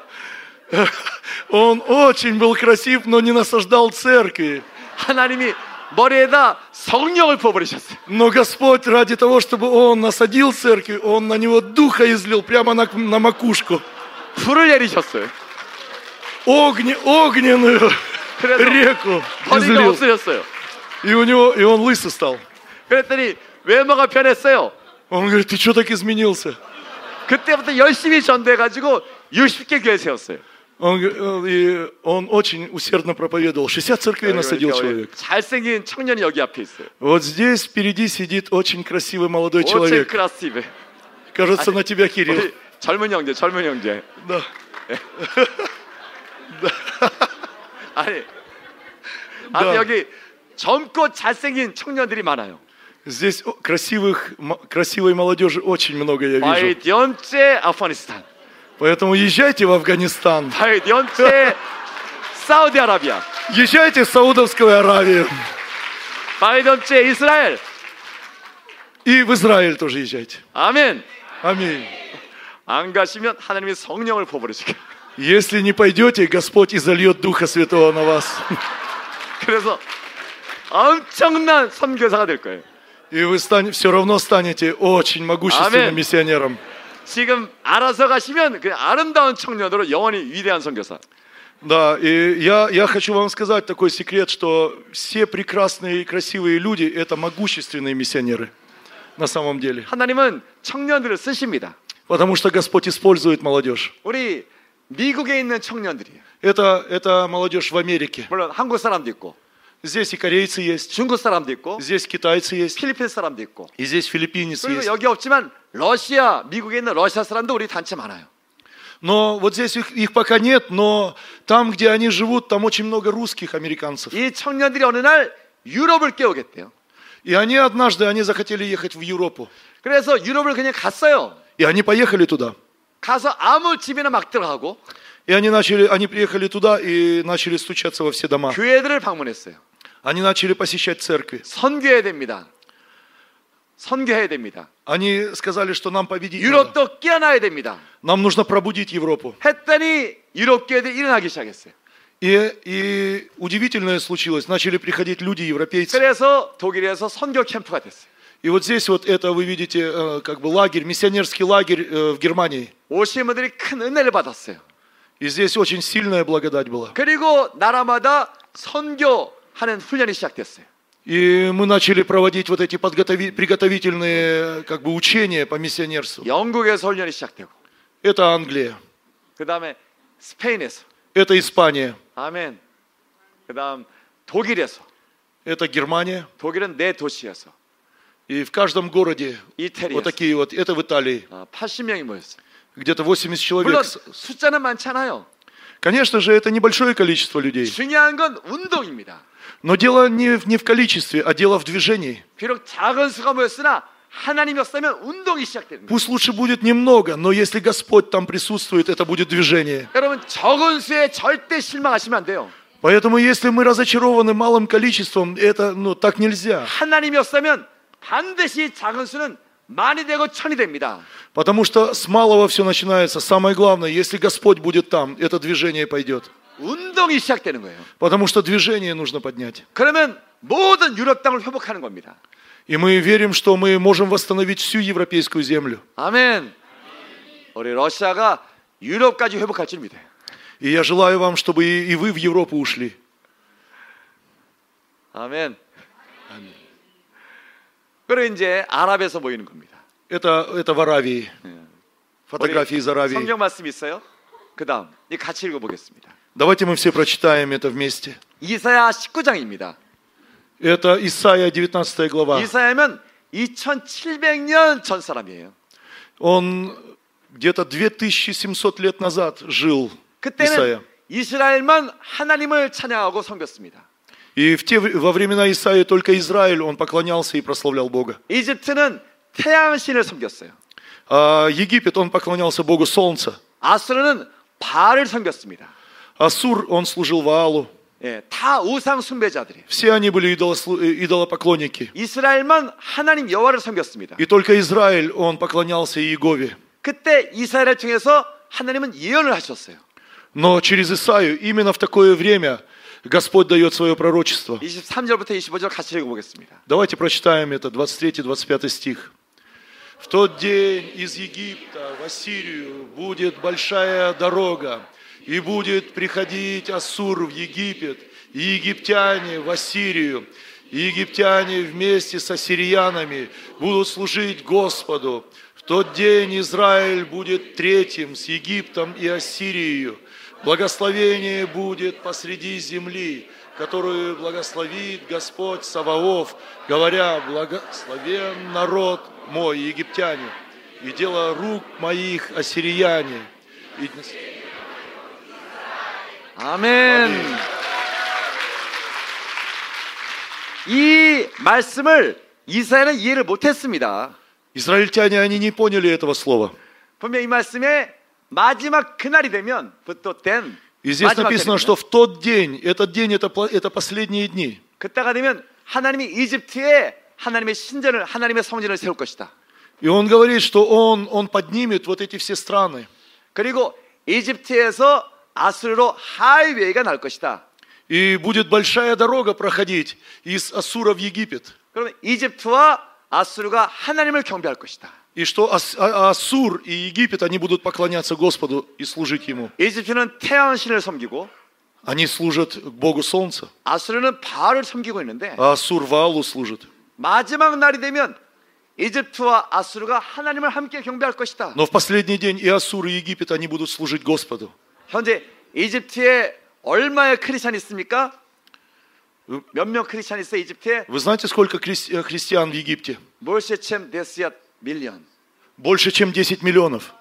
(laughs) Он очень был красив, но не насаждал церкви. 하나님이 머리에다 성령을 부어버리셨어요. Но Господь ради того, чтобы он насадил церкви, он на него духа излил прямо на, на макушку. 불을 내리셨어요. Огне, огненную 그래서 реку 머리가 излил. 없어졌어요. И у него, и он лысый стал. 그랬더니 외모가 변했어요. Он говорит, ты что так изменился? 그때부터 열심히 전도해가지고 60개 교회 세웠어요. Он, г- э, и он очень усердно проповедовал. 60 церквей насадил 그러니까 человек. 우리 잘생긴 청년이 여기 앞에 있어요. Вот здесь впереди сидит очень красивый молодой 오체 человек. 크라시브. Кажется, на тебя, Кирилл. 우리 젊은 형제, 젊은 형제. Да. (laughs) 아니, 아니 Да. 여기 젊고 잘생긴 청년들이 많아요. Здесь о, красивых, м- красивой молодежи очень много я вижу. 바이디언체 아프가니스탄, Поэтому езжайте в Афганистан. 바이디언체 사우디아라비아, Езжайте в Саудовскую Аравию. 바이디언체 이스라엘. И в Израиль тоже езжайте. 아멘. Аминь. 안 가시면 하나님이 성령을 부어버리시게. Если не пойдете, Господь изольет Духа Святого на вас. (laughs) 그래서 엄청난 선교사가 될 거예요. И вы стане- все равно станете очень могущественным Аминь. миссионером. 지금 알아서 가시면 그 아름다운 청년으로 영원히 위대한 선교사. Да, и я, я хочу вам сказать такой секрет, что все прекрасные и красивые люди – это могущественные миссионеры на самом деле. 하나님은 청년들을 쓰십니다. Потому что Господь использует молодежь. 우리 미국에 있는 청년들이에요. Это, это молодежь в Америке. 물론 한국 사람도 있고, Здесь и корейцы есть, 중국 사람도 있고, здесь китайцы есть, 필리핀 사람도 있고. и здесь филиппинец 그리고 есть. 여기 없지만 러시아, 미국에 있는 러시아 사람도 우리 단체 많아요. Но вот здесь их, их пока нет, но там, где они живут, там очень много русских американцев. 이 청년들이 어느 날 유럽을 깨우겠대요. И они однажды, они захотели ехать в Европу. 그래서 유럽을 그냥 갔어요. И они поехали туда. 가서 아무 집이나 막 들어가고 И они, начали, они приехали туда и начали стучаться во все дома. 교회들을 방문했어요. Они начали посещать церкви. 선교해야 됩니다. 선교해야 됩니다. Они сказали, что нам победить надо. 유럽도 깨어나야 됩니다. Нам нужно пробудить Европу. 했더니 유럽 교회들이 일어나기 시작했어요. И, и удивительное случилось. Начали приходить люди, европейцы. 그래서 독일에서 선교 캠프가 됐어요. И вот здесь вот это вы видите, э, как бы лагерь, миссионерский лагерь э, в Германии. 오신 분들이 큰 은혜를 받았어요. И здесь очень сильная благодать была. 그리고 나라마다 선교 하는 훈련이 시작됐어요. И мы начали проводить вот эти подготови- приготовительные как бы учения по миссионерству. 영국에서 훈련이 시작되고 Это Англия, 그 다음에 스페인에서 это Испания, 아멘. 그 다음 독일에서 это Германия. 독일은 네 도시에서 И в каждом городе вот 이태리에서 такие вот, это в Италии. 아, 80명이 모였어요. Где-то 80 человек. 물론 숫자는 많지 않아요. Конечно же, это небольшое количество людей. 중요한 건 운동입니다. Но дело не, в- не в количестве, а дело в движении. 비록 작은 수가 모였으나 하나님이 없으면 운동이 시작되는 거예요. Пусть лучше будет немного, но если Господь там присутствует, это будет движение. 여러분 적은 수에 절대 실망하시면 안 돼요. Поэтому если мы разочарованы малым количеством, это ну, так нельзя. 하나님이 없으면 반드시 작은 수는 많이 되고 천이 됩니다. Потому что с малого все начинается. Самое главное, если Господь будет там, это движение пойдет. 운동이 시작되는 거예요. Потому что движение нужно поднять. 그러면 모든 유럽 땅을 회복하는 겁니다. И мы верим, что мы можем восстановить всю европейскую землю. 아멘. 우리 러시아가 유럽까지 회복할 줄 믿어요. И я желаю вам, чтобы и, и вы в Европу ушли. 아멘. 그리고 이제 아랍에서 모이는 겁니다. Это, это в Аравии. Фотографии из Аравии. 성경 말씀 있어요? 그 다음, 이 같이 읽어보겠습니다. Давайте мы все прочитаем это вместе. 이사야 19장입니다. Это Исаия 19 глава. 이사야면 2700년 전 사람이에요. Он где-то 2700 лет назад жил, Исаия. 그때는 이스라엘만 하나님을 찬양하고 섬겼습니다. И в те, во времена Исаии только Израиль, он поклонялся и прославлял Бога. 이집트는 태양신을 섬겼어요. А Египет, он поклонялся Богу Солнца. 아수르는 바알을 섬겼습니다. Асур, он служил Ваалу. 예, 다 우상 숭배자들이에요. Все они были идолослу- э, идолопоклонники. 이스라엘만 하나님 여호와를 섬겼습니다. И только Израиль, он поклонялся Иегове. 그때 이스라엘을 통해서 하나님은 예언을 하셨어요. Но через Исаию именно в такое время Господь дает свое пророчество. 23절부터 25절 같이 읽어보겠습니다. Давайте прочитаем это, 23-25 стих. В тот день из Египта в Ассирию будет большая дорога, и будет приходить Ассур в Египет, и египтяне в Ассирию, и египтяне вместе с ассирянами будут служить Господу. В тот день Израиль будет третьим с Египтом и Ассирией. Благословение будет посреди земли, которую благословит Господь Саваоф, говоря, благословен народ мой, египтяне, и дело рук моих ассирияне. И 아멘. 이 말씀을 이스라엘은 이해를 못했습니다. Израильтяне, они не поняли этого слова. 분명 이 말씀에 마지막 그날이 되면 부토된 И здесь 마지막 написано, 때이면 что в тот день, этот день это, пла- это последние дни. 그때가 되면 하나님이 이집트에 하나님의 신전을 하나님의 성전을 세울 것이다. И он говорит, что он, он поднимет вот эти все страны. 그리고 이집트에서 и будет большая дорога проходить из Асура в Египет. И что Асур а, а и Египет, они будут поклоняться Господу и служить Ему. Они служат Богу Солнца. А Асур Валу служит. Но в последний день и Асур, и Египет, они будут служить Господу. 현재 이집트에 얼마의 크리스찬이 있습니까? 몇 명 크리스찬이 있어요 이집트에? Вы знаете, сколько хри- э, христиан в Египте? 몰세챔 데스얏 밀리언. Больше, чем 10 миллионов.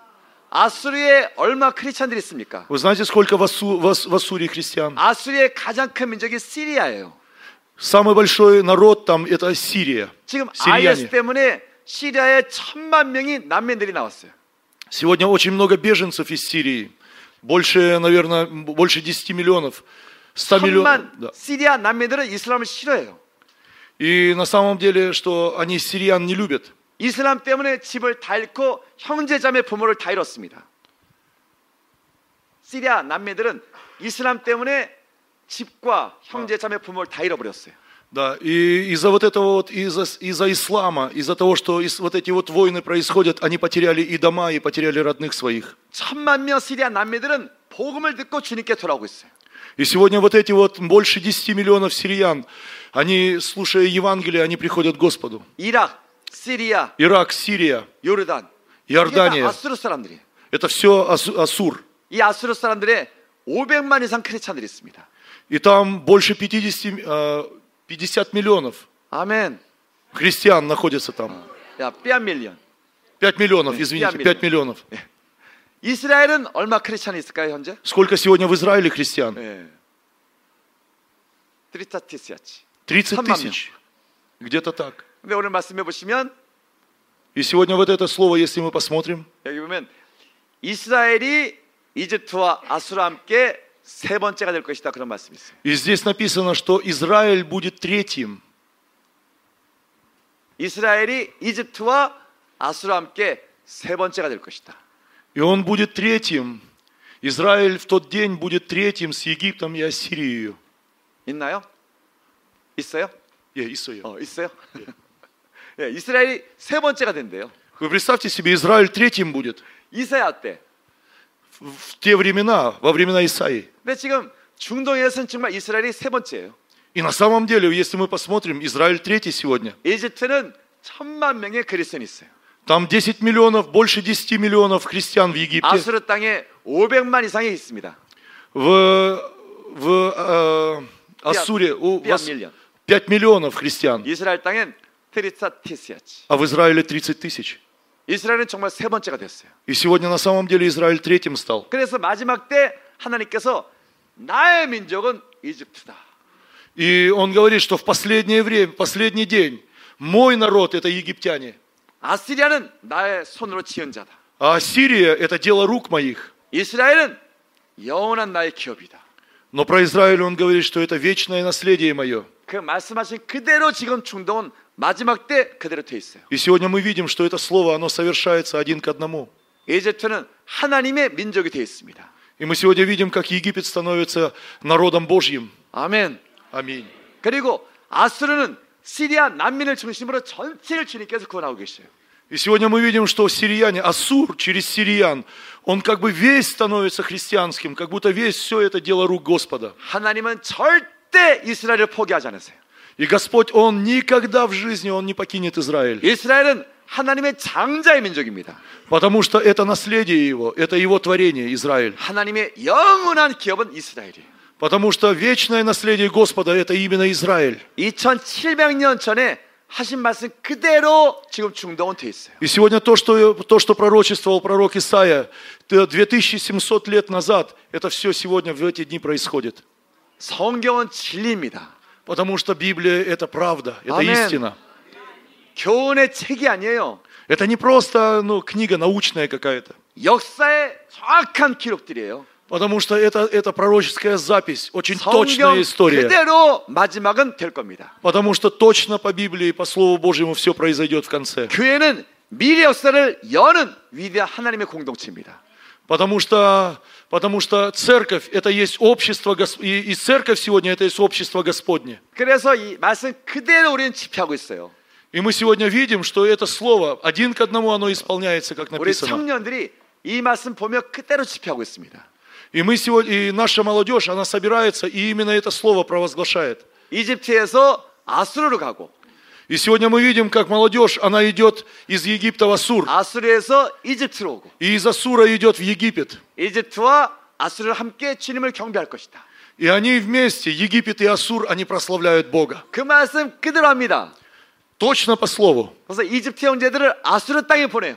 아수르에 얼마 크리스찬들이 있습니까? Вы знаете, сколько в, Ассу- в Ас- в Ассуре христиан? 아수르의 가장 큰 민족이 시리아예요. Самый большой народ там это Сирия. 지금 IS Сирияне. 때문에 시리아에 천만 명이 난민들이 나왔어요. Сегодня очень много беженцев из Сирии. Больше, наверное, м, больше 10 миллионов. 100 миллионов. 천만 да. 시리아 난민들은 이슬람을 싫어해요. И на самом деле, что они сириян не любят. 이슬람 때문에 집을 다 잃고 형제자매 부모를 다 잃었습니다. 시리아 난민들은 이슬람 때문에 집과 형제자매 부모를 다 잃어버렸어요. Да, и из-за вот этого вот, из-за, из-за ислама, из-за того, что из- вот эти вот войны происходят, они потеряли и дома, и потеряли родных своих. 천만 명 시리아 난민들은 복음을 듣고 주님께 돌아오고 있어요. И сегодня вот эти вот больше 10 миллионов сириян, они, слушая Евангелие, они приходят к Господу. 이락, 시리아, Ирак, Сирия, 요르단, 이게 다 Иордания, 아수르 사람들이에요. это все Ассур. 이 아수르 사람들의 500만 이상 크리스찬들이 있습니다. И там больше 50, э, 50 миллионов 아멘. христиан находятся там. 야, 삐안 밀리언. 5 миллионов, Пять извините, миллионов. 5 миллионов. (laughs) 이스라엘은 얼마 크리스찬이 있을까요, 현재? Сколько сегодня в Израиле христиан? 예. 트리타티스야치. 30 천만 тысяч. Где-то так. 근데 오늘 말씀해 보시면 И сегодня вот это слово, если мы посмотрим, 여기 보면 이스라엘이 이집트와 아수르와 함께 세 번째가 될 것이다 그런 말씀이 있어요. и здесь написано, что Израиль будет третьим. 이스라엘이 이집트와 아수르와 함께 세 번째가 될 것이다. И он будет третьим. Израиль в тот день будет третьим с Египтом и Ассирией. 있나요? 있어요? Э, Исаия. 어, 있어요. 예, 이스라엘이 세 번째가 된대요. Вы представьте себе, Израиль третьим будет. 이사야 때. В в те времена, во времена Исаии. 근데 지금 중동에서는 정말 이스라엘이 세 번째예요. И на самом деле, если мы посмотрим, Израиль третий сегодня. 이집트는 천만 명의 그리스도인이 있어요. Там 10 миллионов, больше 10 миллионов христиан в Египте. 아수르 땅에 500만 이상이 있습니다. В, в э, Ассуре у Пять вас миллион. 5 миллионов христиан, 이스라엘 땅엔 트리사티스야치. а в Израиле 30 тысяч. 이스라엘은 정말 세 번째가 됐어요. И сегодня на самом деле Израиль третьим стал. 그래서 마지막 때 하나님께서 나의 민족은 이집트다. И он говорит, что в последнее время, последний день, мой народ это египтяне, 아시리아는 나의 손으로 지은 자다. а Сирия это дело рук моих. 이스라엘은 영원한 나의 기업이다. Но про Израиль он говорит, что это вечное наследие мое. 그 말씀하신 그대로 지금 중동은 마지막 때 그대로 돼 있어요. И сегодня мы видим, что это слово, оно совершается один к одному. 이집트는 하나님의 민족이 돼 있습니다. И мы сегодня видим, как Египет становится народом Божьим. 아멘. Аминь. 그리고 아수르는 시리아 난민을 중심으로 전체를 주님께서 구원하고 계셔요. И сегодня мы видим, что сирияне, Ассур через сириян, он как бы весь становится христианским, как будто весь все это дело рук Господа. 하나님은 절대 이스라엘을 포기하지 않으세요. И Господь, Он никогда в жизни, Он не покинет Израиль. 이스라엘은 하나님의 장자의 민족입니다. Потому что это наследие Его, это Его творение, Израиль. 하나님의 영원한 기업은 이스라엘이에요. Потому что вечное наследие Господа – это именно Израиль. 2700년 전에 하신 말씀 그대로 지금 중동은 돼 있어요. И сегодня то, что, то, что пророчествовал пророк Исаия т- 2700 лет назад, это все сегодня в эти дни происходит. 성경은 진리입니다. Потому что Библия – это правда, это Аминь. истина. 교훈의 책이 아니에요. Это не просто ну, книга научная какая-то. 역사의 정확한 기록들이에요. Потому что это, это пророческая запись, очень 성경 точная история. 그대로 마지막은 될 겁니다. Потому что точно по Библии, по Слову Божьему все произойдет в конце. 교회는 미래 역사를 여는 위대한 하나님의 공동체입니다. Потому что, потому что церковь это есть общество, Гос- и, и церковь сегодня это есть общество Господне. 그래서 이 말씀 그대로 우리는 집회하고 있어요. И мы сегодня видим, что это слово один к одному оно исполняется, как 우리 написано. 청년들이 이 말씀 보며 그대로 집회하고 있습니다. И мы сегодня, и наша молодежь, она собирается и именно это слово провозглашает. 이집트에서 아수르로 가고 И сегодня мы видим, как молодежь, она идет из Египта в Ассур, 아수르에서 이집트로 오고 и из Ассура идет в Египет. 이집트와 아수르를 함께 주님을 경배할 것이다. И они вместе, Египет и Ассур, они прославляют Бога. 그 말씀 그대로 합니다. Точно по слову. 그래서 이집트 형제들을 아수르 땅에 보내요.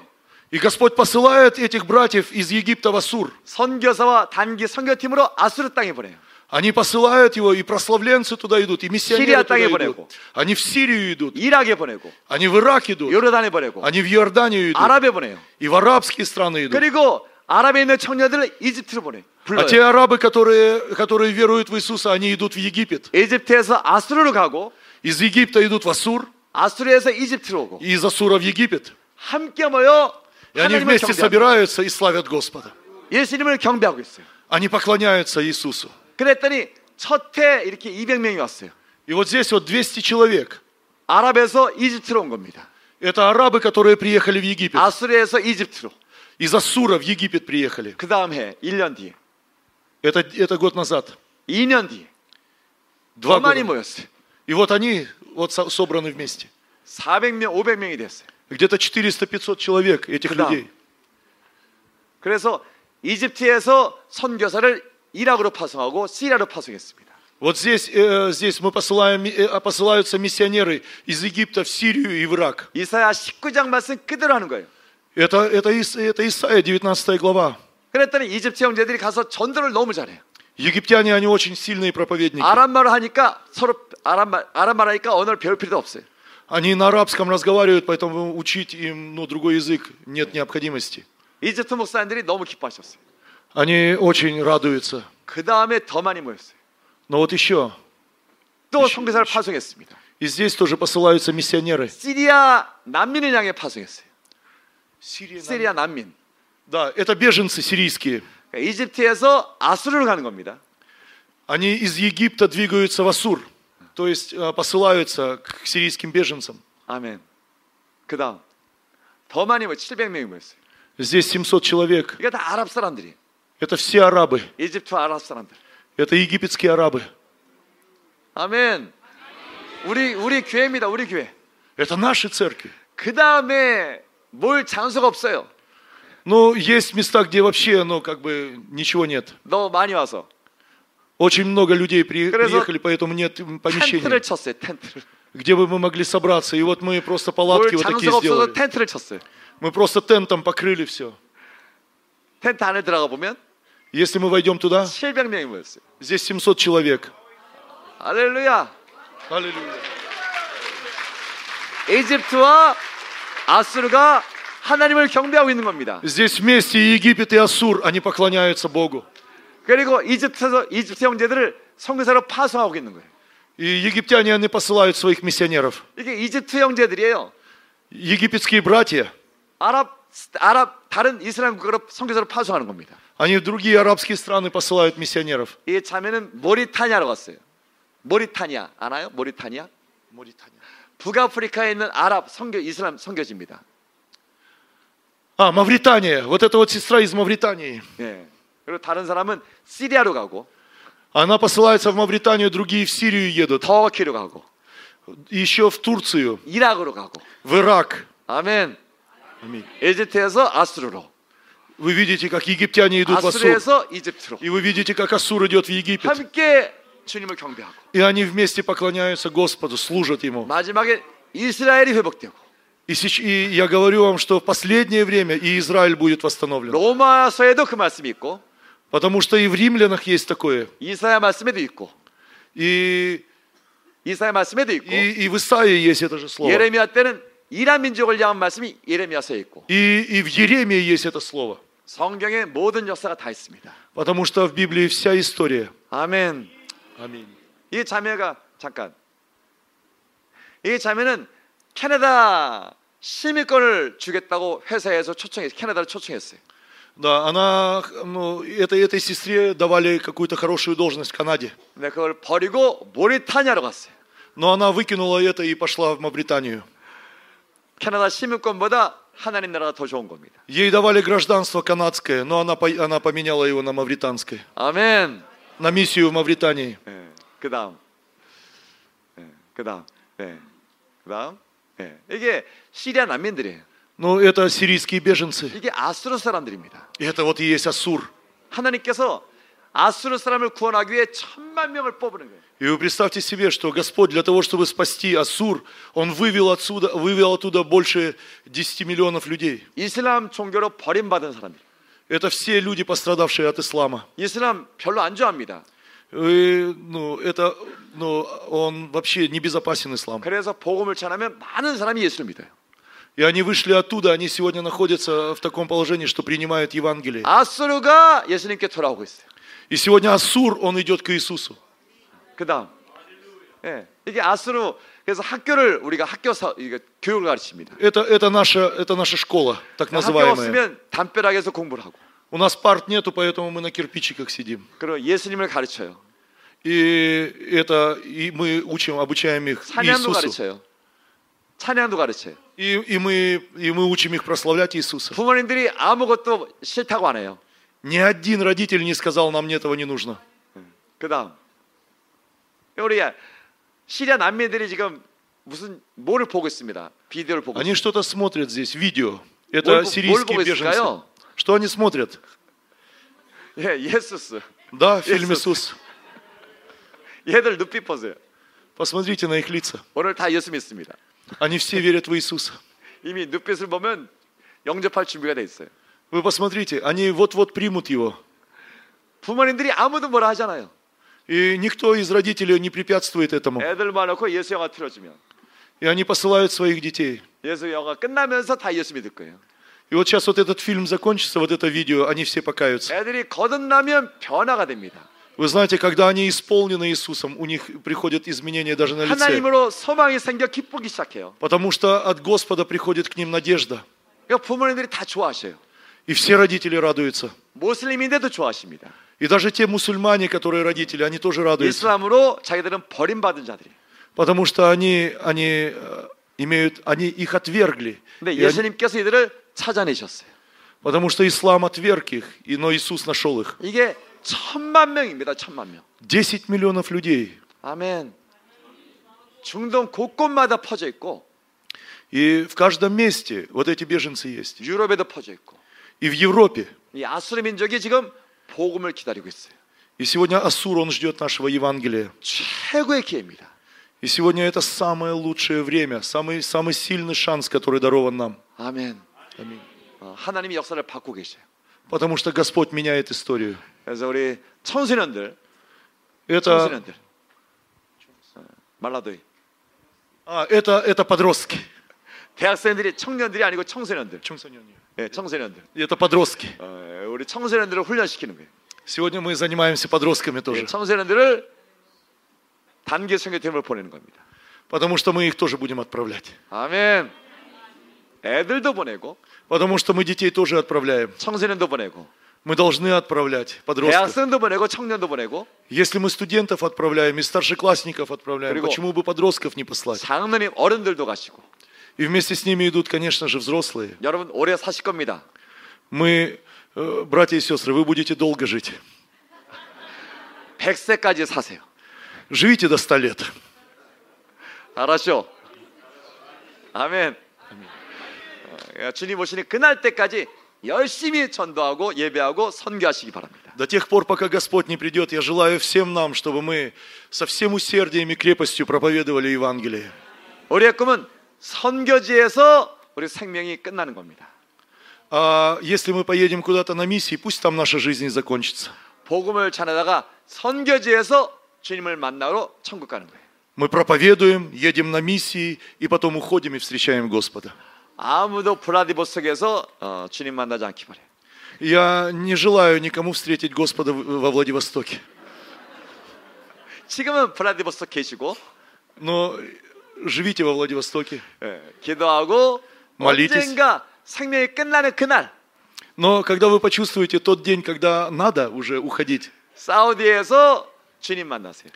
И Господь посылает этих братьев из Египта в Ассур. 선교사와 단기 선교팀으로 아수르 땅에 보내요. Они посылают его, и прославленцы туда идут, и Сирия миссионеры туда 땅에 идут. 보내고. Они в Сирию идут, 이락에 보내고 они в Ирак идут, 요르단에 보내고 они в Иорданию идут, 아랍에 보내요. и в арабские страны идут. 그리고 아랍에 있는 청년들을 이집트로 보내. А те 불러요. арабы, которые, которые веруют в Иисуса, они идут в Египет. 이집트에서 아수르로 가고 Из Египта идут в Ассур, 아수르에서 이집트로 오고 и из Ассура в Египет. 함께 모여 И они 하나님을 вместе 경배하고 собираются и славят Господа. 예수님을 경배하고 있어요. Они поклоняются Иисусу. 그랬더니 첫해 이렇게 200명이 왔어요. И вот здесь вот 200 человек. 아랍에서 이집트로 온 겁니다. Это арабы, которые приехали в Египет. 아수르에서 이집트로. Из Ассура в Египет приехали. 그 다음 해 1년 뒤에 Это, это год назад. 2년 뒤에 Два 더 많이 года. 모였어요. И вот они вот со- собраны вместе. 400명, 500명이 됐어요. Где-то 400-500 человек этих 그다음. людей. 그래서 이집트에서 선교사를 이락으로 파송하고 시리아로 파송했습니다. Вот здесь, э, здесь мы посылаем, ми- э, посылаются миссионеры из Египта в Сирию и в Ирак. 이사야 19장 말씀 그대로 하는 거예요. Это, это, Ис- это Исаия, 19 глава. 그랬더니 이집트 형제들이 가서 전도를 너무 잘해요. Египтяне, они очень сильные проповедники. 아랍말을 하니까 서로 아랍말 아랍말 하니까 언어를 배울 필요도 없어요. Они на арабском разговаривают, поэтому учить им ну, другой язык нет необходимости. 이집트 목사님들이 너무 기뻐하셨어요. Они очень радуются. 그 다음에 더 많이 모였어요. Но вот еще, 또 선교사를 파송했습니다. и здесь тоже посылаются миссионеры. 시리아 난민을 향해 파송했어요. Сирия, 시리아 난민. Да, это беженцы сирийские. 그러니까 이집트에서 아수르로 가는 겁니다. Они из Египта двигаются в Ассур, то есть э, посылаются к сирийским беженцам. 아멘. 그 다음 더 많이 모여 700명이 모였어요. Здесь 700 человек. 이게 다 아랍 사람들이. Это все арабы. 이집트 아랍 사람들. Это египетские арабы. 아멘. 우리 우리 교회입니다. 우리 교회. Это наши церкви. 그 다음에 뭘 장소가 없어요. Но есть места, где вообще, ну, как бы ничего нет. 너무 많이 와서 Очень много людей при- 그래서 приехали, поэтому нет м, помещений, 텐트를 쳤어요. 텐트를. где бы мы могли собраться. И вот мы просто 뭘 палатки вот такие 장소가 없어서 сделали. 텐트를 쳤어요. Мы просто тентом покрыли все. 텐트 안에 들어가 보면 Если мы войдем туда, 700명이 모였어요. здесь 700 человек. 할렐루야. Аллилуйя. 이집트와 아수르가 하나님을 경배하고 있는 겁니다. Здесь вместе и Египет, и Ассур, они поклоняются Богу. 그리고 이집트에서 이집트 형제들을 선교사로 파송하고 있는 거예요. И египтяне, они посылают своих миссионеров. 이게 이집트 형제들이에요. Египетские братья, 아랍 아랍 다른 이슬람 국가로 선교사를 파송하는 겁니다. Они в другие арабские страны посылают миссионеров. 이 자매는 모리타니아로 갔어요. 모리타니아 아나요? 모리타니아? 북아프리카에 있는 아랍 선교 이슬람 선교지입니다. А, Мавритания. Вот это вот сестра из Мавритании. 예. 그리고 다른 사람은 시리아로 가고 Она посылается в Мавританию, другие в Сирию едут. 터키로 가고 Еще в Турцию, 이락으로 가고 в Ирак. 아멘. 에집트에서 아수르로 Вы видите, как египтяне идут в Ассур. И вы видите, как Ассур идет в Египет. И они вместе поклоняются Господу, служат Ему. И, и я говорю вам, что в последнее время и Израиль будет восстановлен. Потому что и в римлянах есть такое. И, и, и в Исаии есть это же слово. И, и в Еремии есть это слово. 성경의 모든 역사가 다 있습니다. Потому что в Библии вся история. 아멘. Аминь. 이 자매가 잠깐 이 자매는 캐나다 시민권을 주겠다고 회사에서 초청했 캐나다를 초청했어요. Да, она, ну, этой, этой сестре давали какую-то хорошую должность в Канаде. 근데 그걸 버리고 모리타니아로 갔어요. Но она выкинула это и пошла в Мавританию. 캐나다 시민권보다 하나님 나라가 더 좋은 겁니다. Ей давали гражданство канадское, но она, по- она поменяла его на мавританское. 아멘. На миссию в Мавритании. 예, 그다음, 예, 그다음, 예, 그다음, 예, 이게 시리아 난민들이에요. Ну, это сирийские беженцы. 이게 아수르 사람들입니다. И это вот и есть Ассур. 하나님께서 아수르 사람을 구원하기 위해 천만 명을 뽑는 거예요. И вы представьте себе, что Господь для того, чтобы спасти Ассур, Он вывел, отсюда, вывел оттуда больше 10 миллионов людей. 이슬람 종교로 버림받은 사람들. Это все люди, пострадавшие от ислама. 이슬람 별로 안 좋아합니다. И, ну, это, ну, он вообще небезопасен ислам. 그래서 복음을 전하면 많은 사람이 예수를 믿어요. И они вышли оттуда, они сегодня находятся в таком положении, что принимают Евангелие. 아수르가 예수님께 돌아오고 있어요. И сегодня Ассур, он идет к Иисусу. 그다음, 예, 이게 아수르 그래서 학교를 우리가 학교 사, 이거 교육을 가르칩니다. Это, это, наша, это наша школа, так 학교 называемая. 없으면 담벼락에서 공부를 하고, У нас парт нету, поэтому мы на кирпичиках сидим. 그리고 예수님을 가르쳐요. И это и мы учим, обучаем их 찬양도 Иисусу. 가르쳐요. 찬양도 가르쳐요. И, и, мы, и мы учим их прославлять Иисуса. 부모님들이 아무것도 싫다고 안 해요. Ни один родитель не сказал, нам этого не нужно. 그다음, 우리 시리아 난민들이 지금 무슨 뭐를 보고 있습니다. 비디오를 보고 Они 있어요. что-то смотрят здесь, видео. 뭘 Это 보- сирийские 뭘 보고 беженцы. 있을까요? Что они смотрят? 예, 예수스. Да, фильм Иисус. Иисус. 얘들 눈빛 보세요. Посмотрите на их лица. 오늘 다 예수 믿습니다. Они все верят в Иисуса. 이미 눈빛을 보면 영접할 준비가 돼 있어요. Вы посмотрите, они вот-вот примут его. 부모님들이 아무도 뭐라 하잖아요. И никто из родителей не препятствует этому. 애들만 놓고 예수 영화 틀어주면 И они посылают своих детей. 예수 영화 끝나면서 다 예수 믿을 거예요. И вот сейчас вот этот фильм закончится, вот это видео, они все покаются. 애들이 거듭나면 변화가 됩니다. Вы знаете, когда они исполнены Иисусом, у них приходят изменения даже на лице. 하나님으로 소망이 생겨 기쁘기 시작해요. Потому что от Господа приходит к ним надежда. 그러니까 부모님들이 다 좋아하셔요. И все родители радуются. 모슬림인데도 좋아하십니다. И даже те мусульмане, которые родители, они тоже радуются. 이슬람으로 자기들은 버림받은 자들이. Потому что они, они э, имеют, они их отвергли. 근데 И они- 예수님께서 이들을 찾아내셨어요. потому что ислам отверг их, и, но Иисус нашел их. 이게 천만 명입니다. 천만 명. 10 миллионов людей. 아멘. 중동 곳곳마다 퍼져 있고 И в каждом месте вот эти беженцы есть. 유럽에도 퍼져 있고 И в Европе. 이 아수르 민족이 지금 복음을 기다리고 있어요. И сегодня Ассур, он ждет нашего Евангелия. 최고의 기회입니다. И сегодня это самое лучшее время, самый, самый сильный шанс, который дарован нам. 아멘. 어, 하나님이 역사를 바꾸고 계셔요. Потому что Господь меняет историю. 그래서 우리 청소년들, Это, 청소년들, 어, 말라도이 а, это, это подростки. 대학생들이 청년들이 아니고 청소년들, 청소년이. 예, 청소년들. Это подростки. 어, 우리 청소년들을 훈련시키는 거예요. Сегодня мы занимаемся подростками 예, тоже. 청소년들을 단기 선교팀을 보내는 겁니다. Потому что мы их тоже будем отправлять. 아멘. 애들도 보내고 Потому что мы детей тоже отправляем. 청소년도 보내고 Мы должны отправлять подростков. 대학생도 보내고 청년도 보내고 Если мы студентов отправляем и старшеклассников отправляем, Криво. почему бы подростков не послать? 장로님 어른들도 가시고 И вместе с ними идут, конечно же, взрослые. 여러분 오래 사실 겁니다. Мы, э, братья и сестры, вы будете долго жить. 100세까지 사세요. Живите до 100 лет. 알았죠? 아멘. 어, 주님 오시는 그날 때까지 열심히 전도하고 예배하고 선교하시기 바랍니다. До тех пор, пока Господь не придет, я желаю всем нам, чтобы мы со всем усердием и крепостью проповедовали Евангелие. 우리의 꿈은 선교지에서 우리 생명이 끝나는 겁니다. А если мы поедем куда-то на миссии, пусть там наша жизнь и закончится. 복음을 전하다가 선교지에서 주님을 만나러 천국 가는 거예요. Мы проповедуем, едем на миссии, и потом уходим и встречаем Господа. 아무도 블라디보스톡에서 어, 주님 만나지 않기 바래요. Я не желаю никому встретить Господа в- во Владивостоке. 지금은 블라디보스톡 계시고 Но живите во Владивостоке. 예, 기도하고 Молитесь. 언젠가 생명이 끝나는 그날 Но когда вы почувствуете тот день, когда надо уже уходить, 사우디에서 주님 만나세요.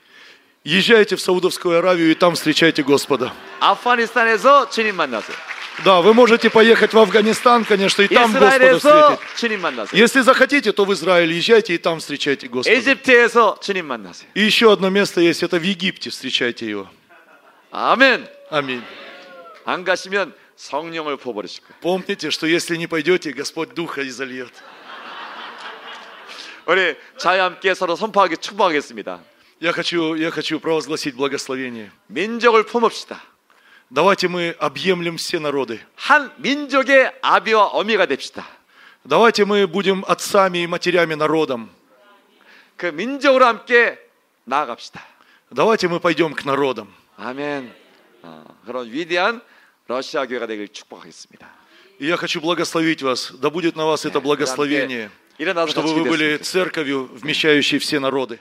езжайте в Саудовскую Аравию и там встречайте Господа. 아프가니스탄에서 주님 만나세요. Да, вы можете поехать в Афганистан, конечно, и там Господа 이스라엘에서 встретить. 주님 만나세요. Если захотите, то в Израиль езжайте и там встречайте Господа. 에집트에서 주님 만나세요. И еще одно место есть, это в Египте, встречайте его. 아멘. Аминь. 안 가시면 성령을 부어버리실 거예요. Помните, что если не пойдете, Господь Духа изольет. 우리 자유 함께 서로 선포하기 축복하겠습니다. Я хочу, я хочу провозгласить благословение. 민족을 품읍시다. Давайте мы объемлем все народы. 한 민족의 아비와 어미가 됩시다. Давайте мы будем отцами и матерями народом. 그 민족으로 함께 나아갑시다. Давайте мы пойдем к народам. 아멘. 어, 그런 위대한 러시아 교회가 되길 축복하겠습니다. И я хочу благословить вас. Да будет на вас это благословение, 일어나서 чтобы 같이 вы были 기도했습니다. церковью, вмещающей все народы.